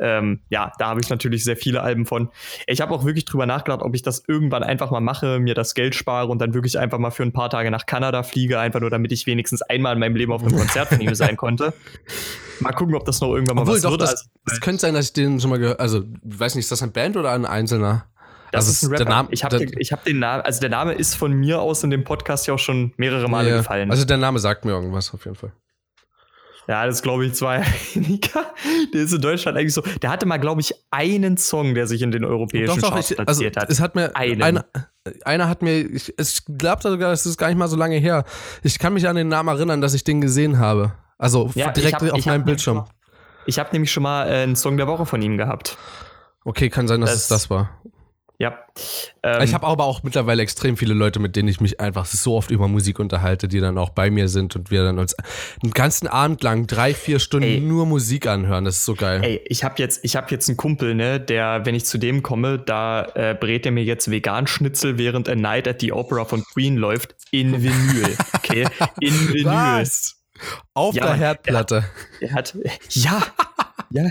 Speaker 1: ähm, ja, da habe ich natürlich sehr viele Alben von. Ich habe auch wirklich drüber nachgedacht, ob ich das irgendwann einfach mal mache, mir das Geld spare und dann wirklich einfach mal für ein paar Tage nach Kanada fliege, einfach nur damit ich wenigstens einmal in meinem Leben auf einem Konzert von ihm sein konnte. Mal gucken, ob das noch irgendwann mal
Speaker 2: Obwohl,
Speaker 1: was
Speaker 2: doch,
Speaker 1: wird.
Speaker 2: Das, das könnte sein, dass ich den schon mal gehört Also, ich weiß nicht, ist das eine Band oder ein Einzelner?
Speaker 1: Das also ist ein Rapper. Name, ich habe den, hab den Namen, also der Name ist von mir aus in dem Podcast ja auch schon mehrere Male ja, gefallen.
Speaker 2: Also der Name sagt mir irgendwas auf jeden Fall.
Speaker 1: Ja, das glaube ich zwar. Der ist in Deutschland eigentlich so. Der hatte mal, glaube ich, einen Song, der sich in den europäischen doch, doch, Charts ich, also platziert hat.
Speaker 2: Es hat mir einen. Einer, einer hat mir, ich, ich glaube sogar, es ist gar nicht mal so lange her. Ich kann mich an den Namen erinnern, dass ich den gesehen habe. Also ja, direkt hab, auf meinem Bildschirm.
Speaker 1: Ich habe nämlich schon mal äh, einen Song der Woche von ihm gehabt.
Speaker 2: Okay, kann sein, dass das, es das war.
Speaker 1: Ja.
Speaker 2: Ähm, ich habe aber auch mittlerweile extrem viele Leute, mit denen ich mich einfach so oft über Musik unterhalte, die dann auch bei mir sind und wir dann uns einen ganzen Abend lang drei, vier Stunden ey, nur Musik anhören. Das ist so geil.
Speaker 1: Ey, ich habe jetzt, ich habe jetzt einen Kumpel, ne, der, wenn ich zu dem komme, da äh, brät er mir jetzt vegan Schnitzel, während A Night at the Opera von Queen läuft, in Vinyl. Okay, in Vinyl. Was?
Speaker 2: Auf ja, der Herdplatte.
Speaker 1: Er hat, er hat ja, ja.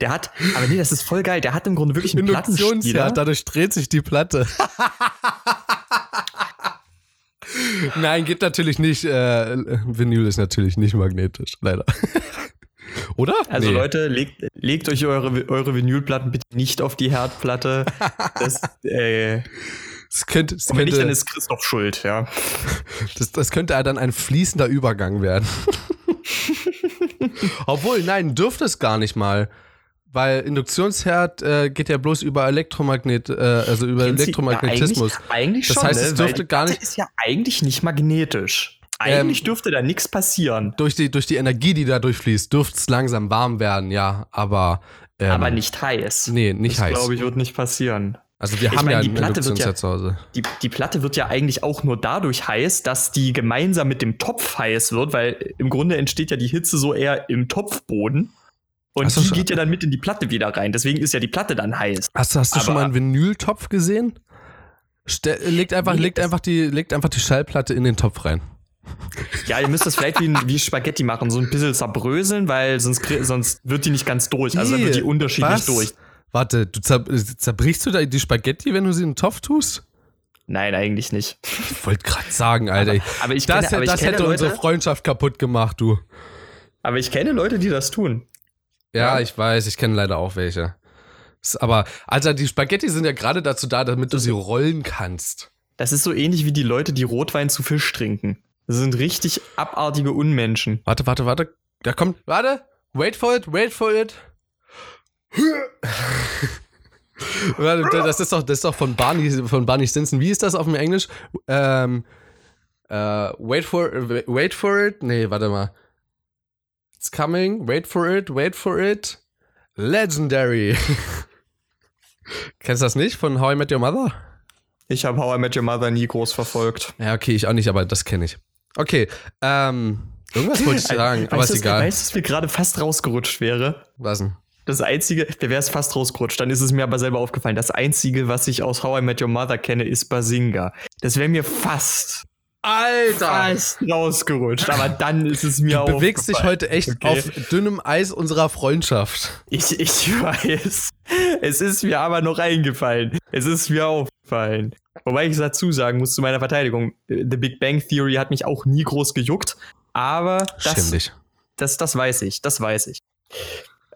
Speaker 1: Der hat, aber nee, das ist voll geil. Der hat im Grunde wirklich einen Plattenspieler.
Speaker 2: dadurch dreht sich die Platte. Nein, geht natürlich nicht. Äh, Vinyl ist natürlich nicht magnetisch, leider. Oder?
Speaker 1: Also nee. Leute, legt, legt euch eure, eure Vinylplatten bitte nicht auf die Herdplatte. Das, äh,
Speaker 2: das könnte, das
Speaker 1: wenn
Speaker 2: könnte,
Speaker 1: nicht, dann ist Christoph schuld, ja.
Speaker 2: Das, das könnte dann ein fließender Übergang werden. Obwohl, nein, dürfte es gar nicht mal. Weil Induktionsherd äh, geht ja bloß über Elektromagnet, äh, also über Kennen Elektromagnetismus.
Speaker 1: Ja, eigentlich, eigentlich
Speaker 2: das
Speaker 1: schon,
Speaker 2: heißt,
Speaker 1: ne?
Speaker 2: es dürfte gar nicht.
Speaker 1: Das ist ja eigentlich nicht magnetisch. Eigentlich ähm, dürfte da nichts passieren.
Speaker 2: Durch die, durch die Energie, die da durchfließt, dürfte es langsam warm werden, ja, aber.
Speaker 1: Ähm, aber nicht heiß.
Speaker 2: Nee, nicht
Speaker 1: das
Speaker 2: heiß.
Speaker 1: Das glaube ich, wird nicht passieren.
Speaker 2: Also wir ich haben meine, ja
Speaker 1: die Platte wird ja,
Speaker 2: zu Hause.
Speaker 1: Die, die Platte wird ja eigentlich auch nur dadurch heiß, dass die gemeinsam mit dem Topf heiß wird, weil im Grunde entsteht ja die Hitze so eher im Topfboden. Und so, die geht ja dann mit in die Platte wieder rein. Deswegen ist ja die Platte dann heiß.
Speaker 2: Hast, hast du Aber, schon mal einen Vinyltopf gesehen? Ste legt, einfach, legt, einfach die, legt einfach die Schallplatte in den Topf rein.
Speaker 1: Ja, ihr müsst das vielleicht wie, wie Spaghetti machen, so ein bisschen zerbröseln, weil sonst, sonst wird die nicht ganz durch. Also dann wird die unterschiedlich
Speaker 2: Was?
Speaker 1: durch.
Speaker 2: Warte, du zer zerbrichst du da die Spaghetti, wenn du sie in den Topf tust?
Speaker 1: Nein, eigentlich nicht.
Speaker 2: Ich wollte gerade sagen, Alter. Aber,
Speaker 1: aber ich
Speaker 2: das,
Speaker 1: kenne,
Speaker 2: das
Speaker 1: ich
Speaker 2: hätte
Speaker 1: Leute,
Speaker 2: unsere Freundschaft kaputt gemacht, du.
Speaker 1: Aber ich kenne Leute, die das tun.
Speaker 2: Ja, ja. ich weiß, ich kenne leider auch welche. Aber, Alter, die Spaghetti sind ja gerade dazu da, damit du sie rollen kannst.
Speaker 1: Das ist so ähnlich wie die Leute, die Rotwein zu Fisch trinken. Das sind richtig abartige Unmenschen.
Speaker 2: Warte, warte, warte. Da kommt. Warte. Wait for it, wait for it. das ist doch, das ist doch von Barney, von Barney Stinson. Wie ist das auf dem Englisch? Ähm, äh, wait for, wait for it. Nee, warte mal. It's coming. Wait for it. Wait for it. Legendary. Kennst du das nicht von How I Met Your Mother?
Speaker 1: Ich habe How I Met Your Mother nie groß verfolgt.
Speaker 2: Ja, okay, ich auch nicht, aber das kenne ich. Okay, ähm, irgendwas wollte ich sagen, aber ist egal.
Speaker 1: Weißt du, was mir gerade fast rausgerutscht wäre?
Speaker 2: Was denn?
Speaker 1: Das einzige, der wäre es fast rausgerutscht, dann ist es mir aber selber aufgefallen. Das einzige, was ich aus How I Met Your Mother kenne, ist Basinga. Das wäre mir fast
Speaker 2: Alter!
Speaker 1: Fast rausgerutscht, aber dann ist es mir auch.
Speaker 2: Du bewegst dich heute echt okay. auf dünnem Eis unserer Freundschaft.
Speaker 1: Ich, ich weiß. Es ist mir aber noch eingefallen. Es ist mir aufgefallen. Wobei ich dazu sagen muss, zu meiner Verteidigung, The Big Bang Theory hat mich auch nie groß gejuckt, aber das, das, das weiß ich, das weiß ich.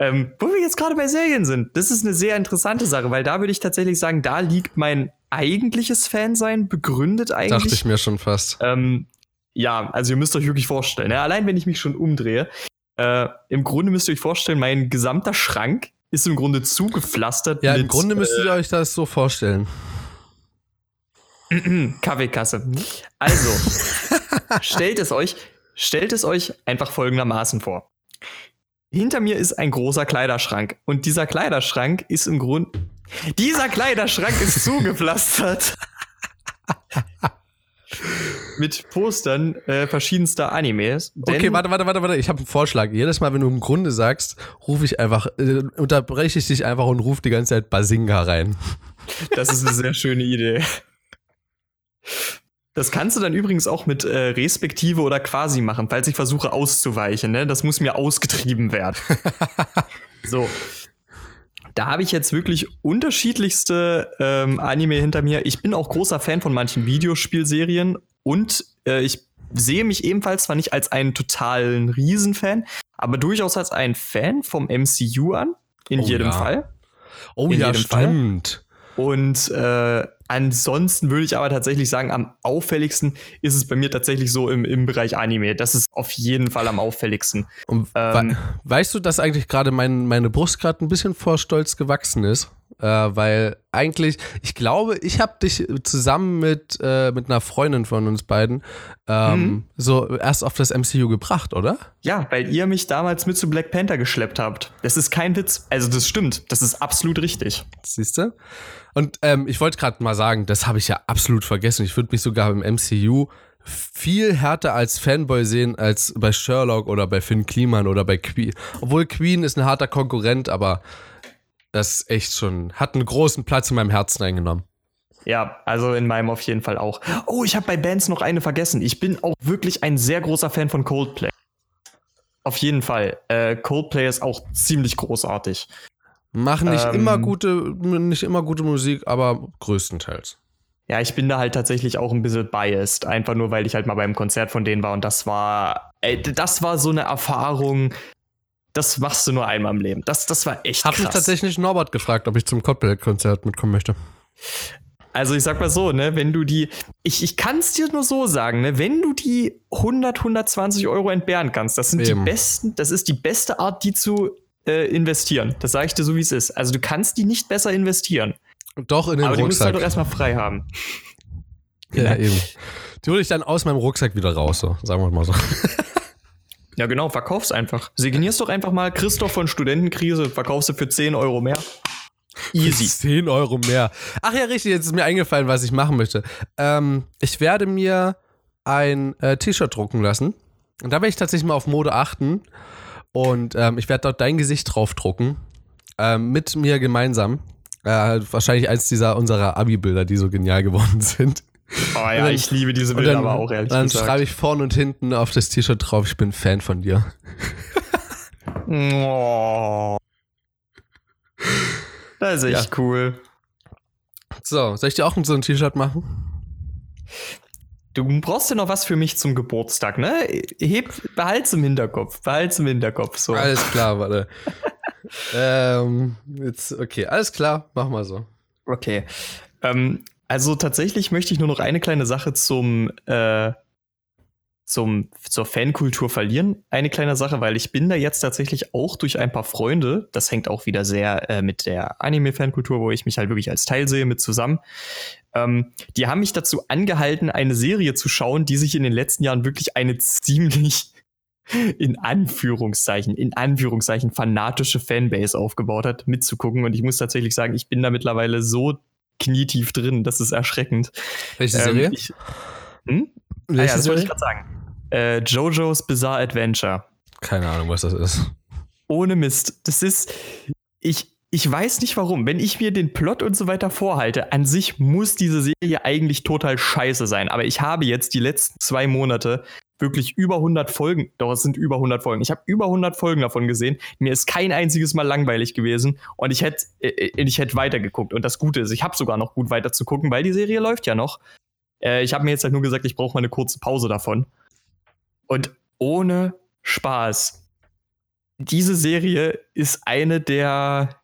Speaker 1: Ähm, wo wir jetzt gerade bei Serien sind, das ist eine sehr interessante Sache, weil da würde ich tatsächlich sagen, da liegt mein eigentliches Fansein begründet eigentlich.
Speaker 2: Dachte ich mir schon fast.
Speaker 1: Ähm, ja, also ihr müsst euch wirklich vorstellen, ne? allein wenn ich mich schon umdrehe, äh, im Grunde müsst ihr euch vorstellen, mein gesamter Schrank ist im Grunde zugepflastert.
Speaker 2: Ja, mit, im Grunde müsst ihr äh, euch das so vorstellen.
Speaker 1: Kaffeekasse. Also, stellt es euch, stellt es euch einfach folgendermaßen vor. Hinter mir ist ein großer Kleiderschrank und dieser Kleiderschrank ist im Grund dieser Kleiderschrank ist zugepflastert. mit Postern äh, verschiedenster Animes.
Speaker 2: Okay, warte, warte, warte, warte. Ich habe einen Vorschlag. Jedes Mal, wenn du im Grunde sagst, rufe ich einfach, äh, unterbreche ich dich einfach und rufe die ganze Zeit Basinga rein.
Speaker 1: Das ist eine sehr schöne Idee. Das kannst du dann übrigens auch mit äh, respektive oder quasi machen, falls ich versuche auszuweichen. Ne? Das muss mir ausgetrieben werden. so. Da habe ich jetzt wirklich unterschiedlichste ähm, Anime hinter mir. Ich bin auch großer Fan von manchen Videospielserien und äh, ich sehe mich ebenfalls zwar nicht als einen totalen Riesenfan, aber durchaus als einen Fan vom MCU an. In oh, jedem
Speaker 2: ja.
Speaker 1: Fall.
Speaker 2: Oh in ja, stimmt.
Speaker 1: Fall. Und äh, Ansonsten würde ich aber tatsächlich sagen, am auffälligsten ist es bei mir tatsächlich so im, im Bereich Anime. Das ist auf jeden Fall am auffälligsten.
Speaker 2: Und ähm, weißt du, dass eigentlich gerade mein, meine Brust gerade ein bisschen vor Stolz gewachsen ist? Äh, weil eigentlich, ich glaube, ich habe dich zusammen mit, äh, mit einer Freundin von uns beiden ähm, mhm. so erst auf das MCU gebracht, oder?
Speaker 1: Ja, weil ihr mich damals mit zu Black Panther geschleppt habt. Das ist kein Witz. Also das stimmt. Das ist absolut richtig.
Speaker 2: Siehst du? Und ähm, ich wollte gerade mal sagen, das habe ich ja absolut vergessen. Ich würde mich sogar im MCU viel härter als Fanboy sehen als bei Sherlock oder bei Finn Kliman oder bei Queen. Obwohl Queen ist ein harter Konkurrent, aber das ist echt schon, hat einen großen Platz in meinem Herzen eingenommen.
Speaker 1: Ja, also in meinem auf jeden Fall auch. Oh, ich habe bei Bands noch eine vergessen. Ich bin auch wirklich ein sehr großer Fan von Coldplay. Auf jeden Fall. Äh, Coldplay ist auch ziemlich großartig.
Speaker 2: Machen nicht ähm, immer gute, nicht immer gute Musik, aber größtenteils.
Speaker 1: Ja, ich bin da halt tatsächlich auch ein bisschen biased, einfach nur weil ich halt mal beim Konzert von denen war und das war, ey, das war so eine Erfahrung, das machst du nur einmal im Leben. Das, das war echt
Speaker 2: Hab krass. Hab mich tatsächlich Norbert gefragt, ob ich zum Cottbus-Konzert mitkommen möchte.
Speaker 1: Also ich sag mal so, ne, wenn du die, ich, ich kann es dir nur so sagen, ne, wenn du die 100, 120 Euro entbehren kannst, das sind Eben. die besten, das ist die beste Art, die zu äh, investieren. Das sage ich dir so, wie es ist. Also du kannst die nicht besser investieren.
Speaker 2: Doch in den Aber Rucksack. Aber die musst du halt
Speaker 1: doch erstmal frei haben.
Speaker 2: Ja, ja, eben. Die hole ich dann aus meinem Rucksack wieder raus, so, sagen wir mal so.
Speaker 1: Ja, genau, verkauf's einfach. Signierst doch einfach mal Christoph von Studentenkrise, verkaufst du für 10 Euro mehr.
Speaker 2: Easy. 10 Euro mehr. Ach ja, richtig, jetzt ist mir eingefallen, was ich machen möchte. Ähm, ich werde mir ein äh, T-Shirt drucken lassen. Und da werde ich tatsächlich mal auf Mode achten. Und ähm, ich werde dort dein Gesicht drauf drucken. Ähm, mit mir gemeinsam. Äh, wahrscheinlich eins dieser unserer Abi-Bilder, die so genial geworden sind.
Speaker 1: Oh ja, dann, ich liebe diese Bilder dann, aber auch, ehrlich
Speaker 2: dann
Speaker 1: gesagt.
Speaker 2: Dann schreibe ich vorne und hinten auf das T-Shirt drauf, ich bin Fan von dir.
Speaker 1: oh. Das ist echt ja. cool.
Speaker 2: So, soll ich dir auch so ein T-Shirt machen?
Speaker 1: Du brauchst ja noch was für mich zum Geburtstag, ne? Heb, behalt's im Hinterkopf, behalt's im Hinterkopf, so.
Speaker 2: Alles klar, warte. ähm, jetzt, okay, alles klar, mach mal so.
Speaker 1: Okay. Ähm, also tatsächlich möchte ich nur noch eine kleine Sache zum, äh, zum, zur Fankultur verlieren. Eine kleine Sache, weil ich bin da jetzt tatsächlich auch durch ein paar Freunde, das hängt auch wieder sehr äh, mit der Anime-Fankultur, wo ich mich halt wirklich als Teil sehe, mit zusammen. Ähm, die haben mich dazu angehalten, eine Serie zu schauen, die sich in den letzten Jahren wirklich eine ziemlich in Anführungszeichen, in Anführungszeichen fanatische Fanbase aufgebaut hat, mitzugucken. Und ich muss tatsächlich sagen, ich bin da mittlerweile so knietief drin, das ist erschreckend.
Speaker 2: Welche Serie? Ähm, ich,
Speaker 1: hm? Welche ah ja, das Serie? wollte ich gerade sagen. Äh, JoJo's Bizarre Adventure.
Speaker 2: Keine Ahnung, was das ist.
Speaker 1: Ohne Mist. Das ist. Ich, ich weiß nicht warum. Wenn ich mir den Plot und so weiter vorhalte, an sich muss diese Serie eigentlich total scheiße sein. Aber ich habe jetzt die letzten zwei Monate wirklich über 100 Folgen, doch es sind über 100 Folgen. Ich habe über 100 Folgen davon gesehen. Mir ist kein einziges Mal langweilig gewesen und ich hätte äh, äh, ich hätte weitergeguckt. Und das Gute ist, ich habe sogar noch gut weiter zu gucken, weil die Serie läuft ja noch. Äh, ich habe mir jetzt halt nur gesagt, ich brauche mal eine kurze Pause davon. Und ohne Spaß. Diese Serie ist eine der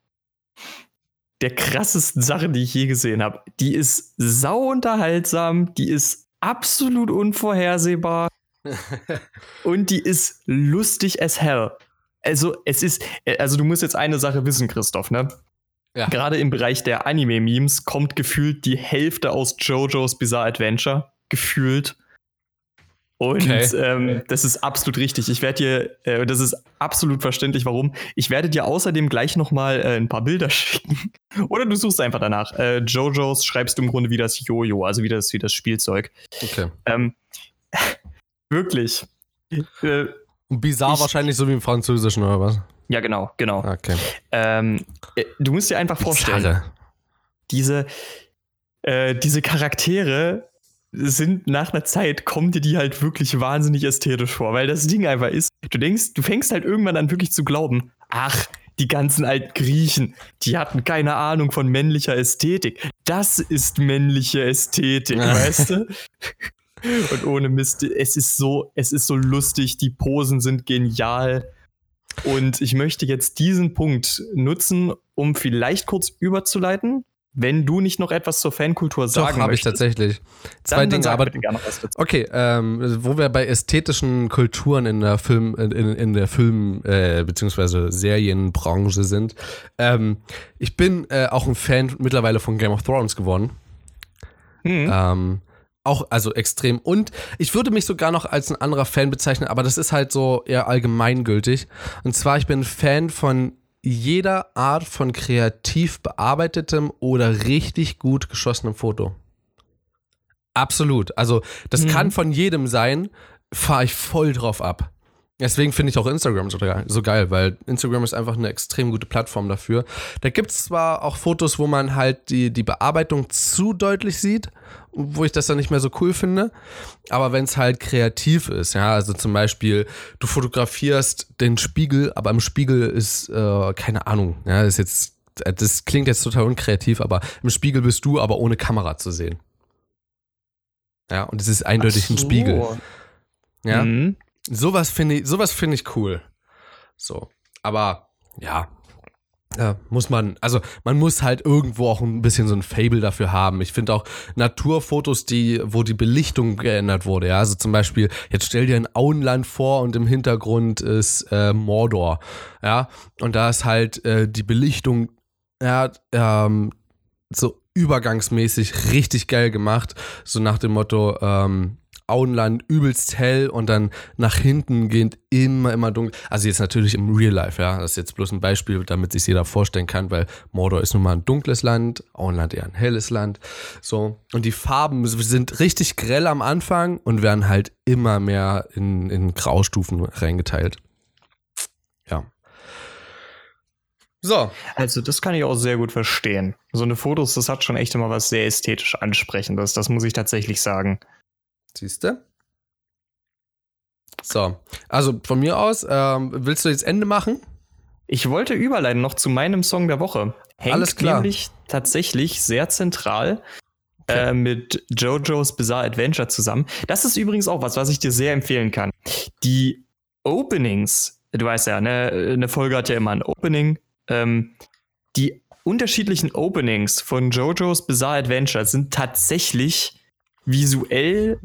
Speaker 1: der krassesten Sachen, die ich je gesehen habe. Die ist sau unterhaltsam, die ist absolut unvorhersehbar und die ist lustig as hell. Also, es ist, also du musst jetzt eine Sache wissen, Christoph, ne? Ja. Gerade im Bereich der Anime-Memes kommt gefühlt die Hälfte aus JoJo's Bizarre Adventure. Gefühlt. Und okay. ähm, das ist absolut richtig. Ich werde dir, äh, das ist absolut verständlich, warum. Ich werde dir außerdem gleich nochmal äh, ein paar Bilder schicken. Oder du suchst einfach danach. Äh, JoJo's schreibst du im Grunde wie das Jojo, also wie das, wie das Spielzeug.
Speaker 2: Okay.
Speaker 1: Ähm, wirklich.
Speaker 2: Äh, Und bizarr ich, wahrscheinlich so wie im Französischen oder was?
Speaker 1: Ja, genau, genau.
Speaker 2: Okay.
Speaker 1: Ähm, äh, du musst dir einfach vorstellen, Bizarre. diese, äh, diese Charaktere sind nach einer Zeit, kommen dir die halt wirklich wahnsinnig ästhetisch vor, weil das Ding einfach ist, du denkst, du fängst halt irgendwann an wirklich zu glauben, ach, die ganzen alten Griechen, die hatten keine Ahnung von männlicher Ästhetik. Das ist männliche Ästhetik, weißt du? Und ohne Mist, es ist so, es ist so lustig, die Posen sind genial. Und ich möchte jetzt diesen Punkt nutzen, um vielleicht kurz überzuleiten, wenn du nicht noch etwas zur Fankultur sagen
Speaker 2: Doch, habe ich tatsächlich. Zwei dann, Dinge, aber okay, ähm, wo wir bei ästhetischen Kulturen in der Film, in, in der Film äh, beziehungsweise Serienbranche sind. Ähm, ich bin äh, auch ein Fan mittlerweile von Game of Thrones geworden. Mhm. Ähm, auch, also extrem. Und ich würde mich sogar noch als ein anderer Fan bezeichnen, aber das ist halt so eher allgemeingültig. Und zwar, ich bin Fan von jeder Art von kreativ bearbeitetem oder richtig gut geschossenem Foto. Absolut. Also, das mhm. kann von jedem sein, fahre ich voll drauf ab. Deswegen finde ich auch Instagram so, so, geil, weil Instagram ist einfach eine extrem gute Plattform dafür. Da gibt es zwar auch Fotos, wo man halt die, die Bearbeitung zu deutlich sieht, wo ich das dann nicht mehr so cool finde, aber wenn es halt kreativ ist, ja, also zum Beispiel, du fotografierst den Spiegel, aber im Spiegel ist, äh, keine Ahnung, ja, ist jetzt, das klingt jetzt total unkreativ, aber im Spiegel bist du aber ohne Kamera zu sehen. Ja, und es ist eindeutig so. ein Spiegel. Ja. Mhm. Sowas finde ich, sowas finde ich cool. So. Aber ja, ja, muss man, also man muss halt irgendwo auch ein bisschen so ein Fable dafür haben. Ich finde auch Naturfotos, die, wo die Belichtung geändert wurde, ja. Also zum Beispiel, jetzt stell dir ein Auenland vor und im Hintergrund ist äh, Mordor, ja. Und da ist halt äh, die Belichtung, ja, ähm, so übergangsmäßig richtig geil gemacht. So nach dem Motto, ähm, Auenland übelst hell und dann nach hinten gehend immer, immer dunkel. Also jetzt natürlich im Real Life, ja. Das ist jetzt bloß ein Beispiel, damit sich jeder vorstellen kann, weil Mordor ist nun mal ein dunkles Land, Auenland eher ein helles Land. So. Und die Farben sind richtig grell am Anfang und werden halt immer mehr in, in Graustufen reingeteilt. Ja.
Speaker 1: So. Also, das kann ich auch sehr gut verstehen. So eine Fotos, das hat schon echt immer was sehr ästhetisch ansprechendes. Das muss ich tatsächlich sagen.
Speaker 2: Siehst du? So, also von mir aus, ähm, willst du jetzt Ende machen?
Speaker 1: Ich wollte überleiten noch zu meinem Song der Woche. Hängt Alles klar. nämlich tatsächlich sehr zentral okay. äh, mit JoJo's Bizarre Adventure zusammen. Das ist übrigens auch was, was ich dir sehr empfehlen kann. Die Openings, du weißt ja, ne, eine Folge hat ja immer ein Opening. Ähm, die unterschiedlichen Openings von JoJo's Bizarre Adventure sind tatsächlich visuell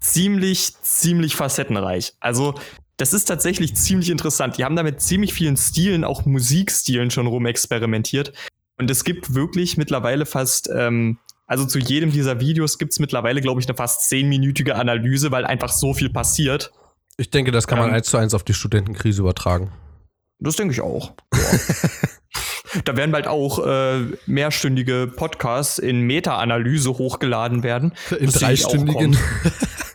Speaker 1: ziemlich, ziemlich facettenreich. Also, das ist tatsächlich ziemlich interessant. Die haben da mit ziemlich vielen Stilen, auch Musikstilen schon rumexperimentiert. Und es gibt wirklich mittlerweile fast, ähm, also zu jedem dieser Videos gibt es mittlerweile, glaube ich, eine fast zehnminütige Analyse, weil einfach so viel passiert.
Speaker 2: Ich denke, das kann man ähm, eins zu eins auf die Studentenkrise übertragen.
Speaker 1: Das denke ich auch. da werden bald auch äh, mehrstündige Podcasts in Meta-Analyse hochgeladen werden.
Speaker 2: In dreistündigen.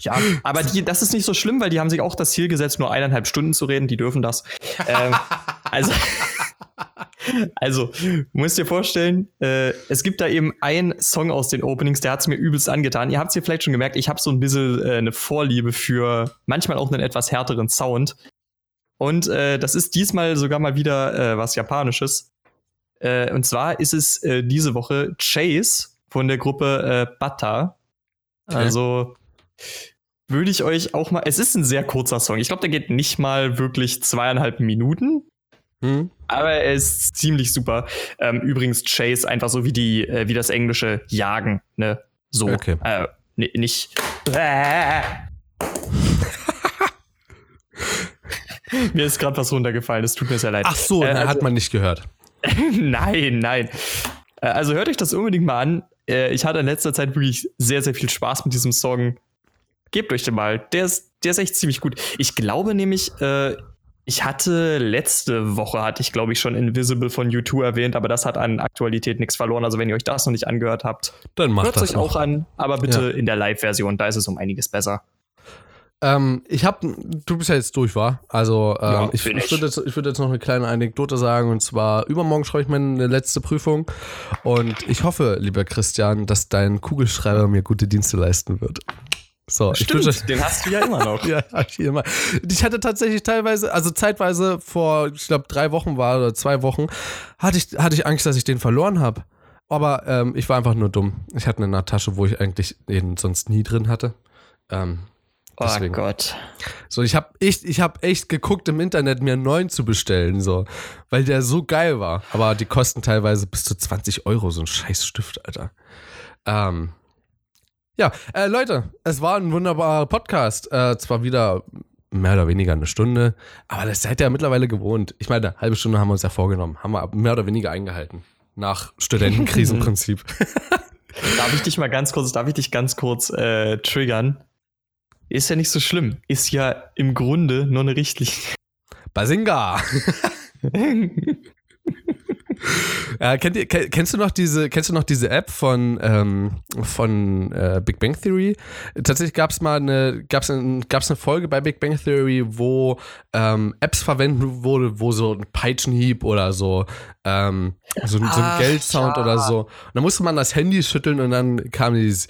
Speaker 1: Ja, aber die, das ist nicht so schlimm, weil die haben sich auch das Ziel gesetzt, nur eineinhalb Stunden zu reden. Die dürfen das. ähm, also, also, musst dir vorstellen, äh, es gibt da eben einen Song aus den Openings, der hat es mir übelst angetan. Ihr habt es hier vielleicht schon gemerkt, ich habe so ein bisschen äh, eine Vorliebe für manchmal auch einen etwas härteren Sound. Und äh, das ist diesmal sogar mal wieder äh, was Japanisches. Äh, und zwar ist es äh, diese Woche Chase von der Gruppe äh, Bata. Also würde ich euch auch mal. Es ist ein sehr kurzer Song. Ich glaube, der geht nicht mal wirklich zweieinhalb Minuten. Hm. Aber er ist ziemlich super. Ähm, übrigens, Chase einfach so wie die, äh, wie das englische Jagen, ne? So.
Speaker 2: Okay.
Speaker 1: Äh, nicht. Mir ist gerade was runtergefallen, es tut mir sehr leid.
Speaker 2: Ach so, äh, also, hat man nicht gehört.
Speaker 1: nein, nein. Äh, also hört euch das unbedingt mal an. Äh, ich hatte in letzter Zeit wirklich sehr, sehr viel Spaß mit diesem Song. Gebt euch den mal. Der ist, der ist echt ziemlich gut. Ich glaube nämlich, äh, ich hatte letzte Woche, hatte ich glaube ich schon Invisible von U2 erwähnt, aber das hat an Aktualität nichts verloren. Also wenn ihr euch das noch nicht angehört habt,
Speaker 2: dann macht
Speaker 1: hört
Speaker 2: es
Speaker 1: euch noch. auch an. Aber bitte ja. in der Live-Version, da ist es um einiges besser.
Speaker 2: Ähm, ich habe, du bist ja jetzt durch, war. Also ähm, ja, ich, ich würde jetzt, würd jetzt noch eine kleine Anekdote sagen und zwar übermorgen schreibe ich meine letzte Prüfung und ich hoffe, lieber Christian, dass dein Kugelschreiber mir gute Dienste leisten wird.
Speaker 1: So, Stimmt, ich den hast du ja immer noch.
Speaker 2: ja, ich immer. Ich hatte tatsächlich teilweise, also zeitweise vor, ich glaube, drei Wochen war oder zwei Wochen, hatte ich, hatte ich Angst, dass ich den verloren habe. Aber ähm, ich war einfach nur dumm. Ich hatte eine Tasche, wo ich eigentlich den sonst nie drin hatte. Ähm,
Speaker 1: Oh Deswegen. Oh Gott.
Speaker 2: So, ich habe echt, ich habe echt geguckt im Internet, mir einen neuen zu bestellen, so, weil der so geil war. Aber die kosten teilweise bis zu 20 Euro, so ein scheiß Stift, Alter. Ähm, ja, äh, Leute, es war ein wunderbarer Podcast. Äh, zwar wieder mehr oder weniger eine Stunde, aber das seid ihr ja mittlerweile gewohnt. Ich meine, eine halbe Stunde haben wir uns ja vorgenommen, haben wir mehr oder weniger eingehalten. Nach Studentenkrisenprinzip.
Speaker 1: darf ich dich mal ganz kurz, darf ich dich ganz kurz äh, triggern? Ist ja nicht so schlimm. Ist ja im Grunde nur eine Richtlinie.
Speaker 2: Basinga! ja, kennt ihr, kennst du noch diese, kennst du noch diese App von, ähm, von äh, Big Bang Theory? Tatsächlich gab es mal eine, gab's ein, gab's eine Folge bei Big Bang Theory, wo ähm, Apps verwendet wurde, wo so ein Peitschenhieb oder so, ähm, so, so ein Ach, Geldsound ja. oder so. Und dann musste man das Handy schütteln und dann kam dieses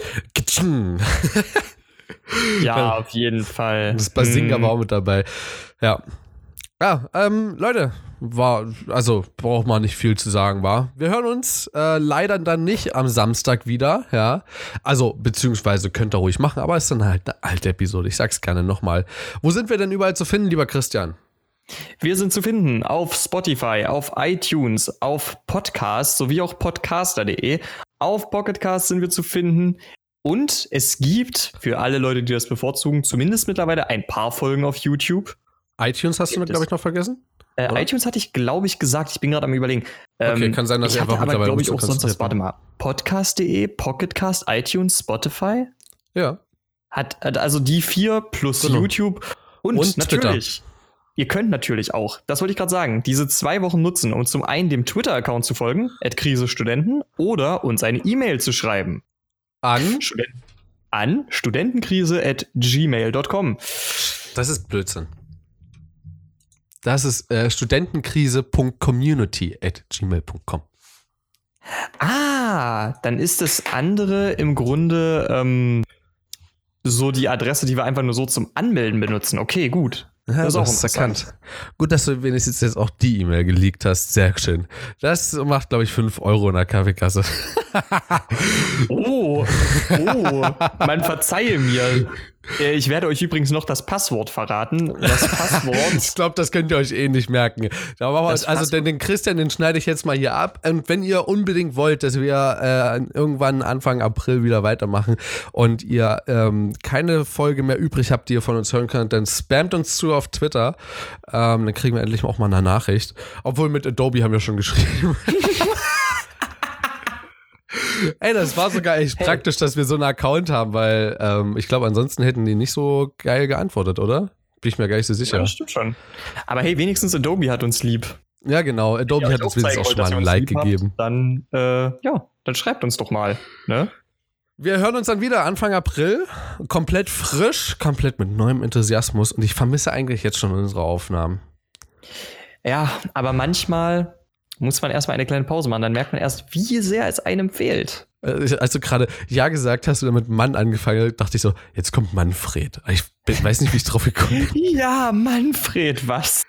Speaker 1: Ja, auf jeden Fall.
Speaker 2: Das Basinga hm. war auch mit dabei. Ja. Ja, ähm, Leute, war, also braucht man nicht viel zu sagen, war. Wir hören uns äh, leider dann nicht am Samstag wieder, ja. Also, beziehungsweise könnt ihr ruhig machen, aber es ist dann halt eine alte Episode. Ich sag's gerne nochmal. Wo sind wir denn überall zu finden, lieber Christian?
Speaker 1: Wir sind zu finden auf Spotify, auf iTunes, auf Podcast sowie auch podcaster.de. Auf Pocketcast sind wir zu finden. Und es gibt für alle Leute, die das bevorzugen, zumindest mittlerweile ein paar Folgen auf YouTube.
Speaker 2: iTunes hast du, glaube ich, noch vergessen?
Speaker 1: Äh, iTunes hatte ich, glaube ich, gesagt. Ich bin gerade am überlegen.
Speaker 2: Ähm, okay, kann sein, dass
Speaker 1: ich einfach aber, glaube ich, auch sonst was. Warte mal. Podcast.de, Pocketcast, iTunes, Spotify.
Speaker 2: Ja.
Speaker 1: Hat, hat also die vier plus genau. YouTube und, und natürlich. Twitter. Ihr könnt natürlich auch, das wollte ich gerade sagen, diese zwei Wochen nutzen, um zum einen dem Twitter-Account zu folgen, at Krisestudenten, oder uns eine E-Mail zu schreiben.
Speaker 2: An?
Speaker 1: Studenten, an studentenkrise at gmail.com.
Speaker 2: Das ist Blödsinn. Das ist äh, studentenkrise.community at gmail.com.
Speaker 1: Ah, dann ist das andere im Grunde ähm, so die Adresse, die wir einfach nur so zum Anmelden benutzen. Okay, gut.
Speaker 2: Ja, das ist auch erkannt. Gut, dass du wenigstens jetzt auch die E-Mail geleakt hast. Sehr schön. Das macht, glaube ich, 5 Euro in der Kaffeekasse.
Speaker 1: oh, oh, man verzeihe mir. Äh, ich werde euch übrigens noch das Passwort verraten. Das Passwort.
Speaker 2: ich glaube, das könnt ihr euch eh nicht merken. also den, den, Christian, den schneide ich jetzt mal hier ab. Und wenn ihr unbedingt wollt, dass wir äh, irgendwann Anfang April wieder weitermachen und ihr ähm, keine Folge mehr übrig habt, die ihr von uns hören könnt, dann spamt uns zu auf Twitter. Ähm, dann kriegen wir endlich auch mal eine Nachricht. Obwohl mit Adobe haben wir schon geschrieben. Ey, das war sogar echt hey. praktisch, dass wir so einen Account haben, weil ähm, ich glaube, ansonsten hätten die nicht so geil geantwortet, oder? Bin ich mir gar nicht so sicher. Ja,
Speaker 1: das stimmt schon. Aber hey, wenigstens Adobe hat uns lieb.
Speaker 2: Ja, genau. Adobe hat uns wenigstens auch schon mal ein Like gegeben.
Speaker 1: Habt, dann, äh, ja, dann schreibt uns doch mal. Ne?
Speaker 2: Wir hören uns dann wieder Anfang April. Komplett frisch, komplett mit neuem Enthusiasmus. Und ich vermisse eigentlich jetzt schon unsere Aufnahmen.
Speaker 1: Ja, aber manchmal muss man erstmal eine kleine Pause machen. Dann merkt man erst, wie sehr es einem fehlt.
Speaker 2: Äh, als du gerade Ja gesagt hast, du damit Mann angefangen dachte ich so, jetzt kommt Manfred. Ich weiß nicht, wie ich drauf gekommen bin.
Speaker 1: Ja, Manfred, was?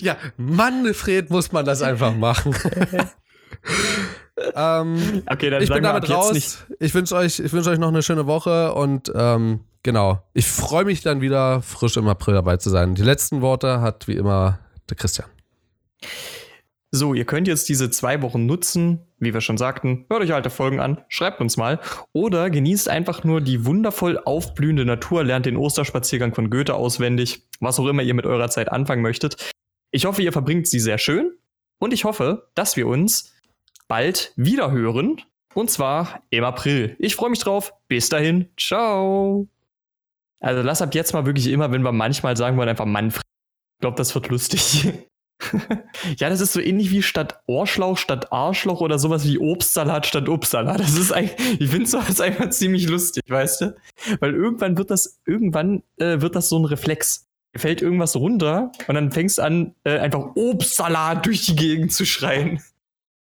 Speaker 2: ja, Manfred muss man das einfach machen. ähm, okay, dann ich bin damit raus. Ich wünsche euch, ich euch noch eine schöne Woche und ähm, genau. Ich freue mich dann wieder frisch im April dabei zu sein. Die letzten Worte hat wie immer der Christian.
Speaker 1: So, ihr könnt jetzt diese zwei Wochen nutzen, wie wir schon sagten, hört euch alte Folgen an, schreibt uns mal oder genießt einfach nur die wundervoll aufblühende Natur, lernt den Osterspaziergang von Goethe auswendig, was auch immer ihr mit eurer Zeit anfangen möchtet. Ich hoffe, ihr verbringt sie sehr schön und ich hoffe, dass wir uns bald wieder hören und zwar im April. Ich freue mich drauf. Bis dahin, ciao. Also lasst ab jetzt mal wirklich immer, wenn wir manchmal sagen wollen, einfach Manfred. Ich glaube, das wird lustig. ja, das ist so ähnlich wie statt Ohrschlauch statt Arschloch oder sowas wie Obstsalat statt Obstsalat. Das ist eigentlich, ich finde sowas einfach ziemlich lustig, weißt du? Weil irgendwann wird das, irgendwann äh, wird das so ein Reflex. Fällt irgendwas runter und dann fängst an, äh, einfach Obstsalat durch die Gegend zu schreien.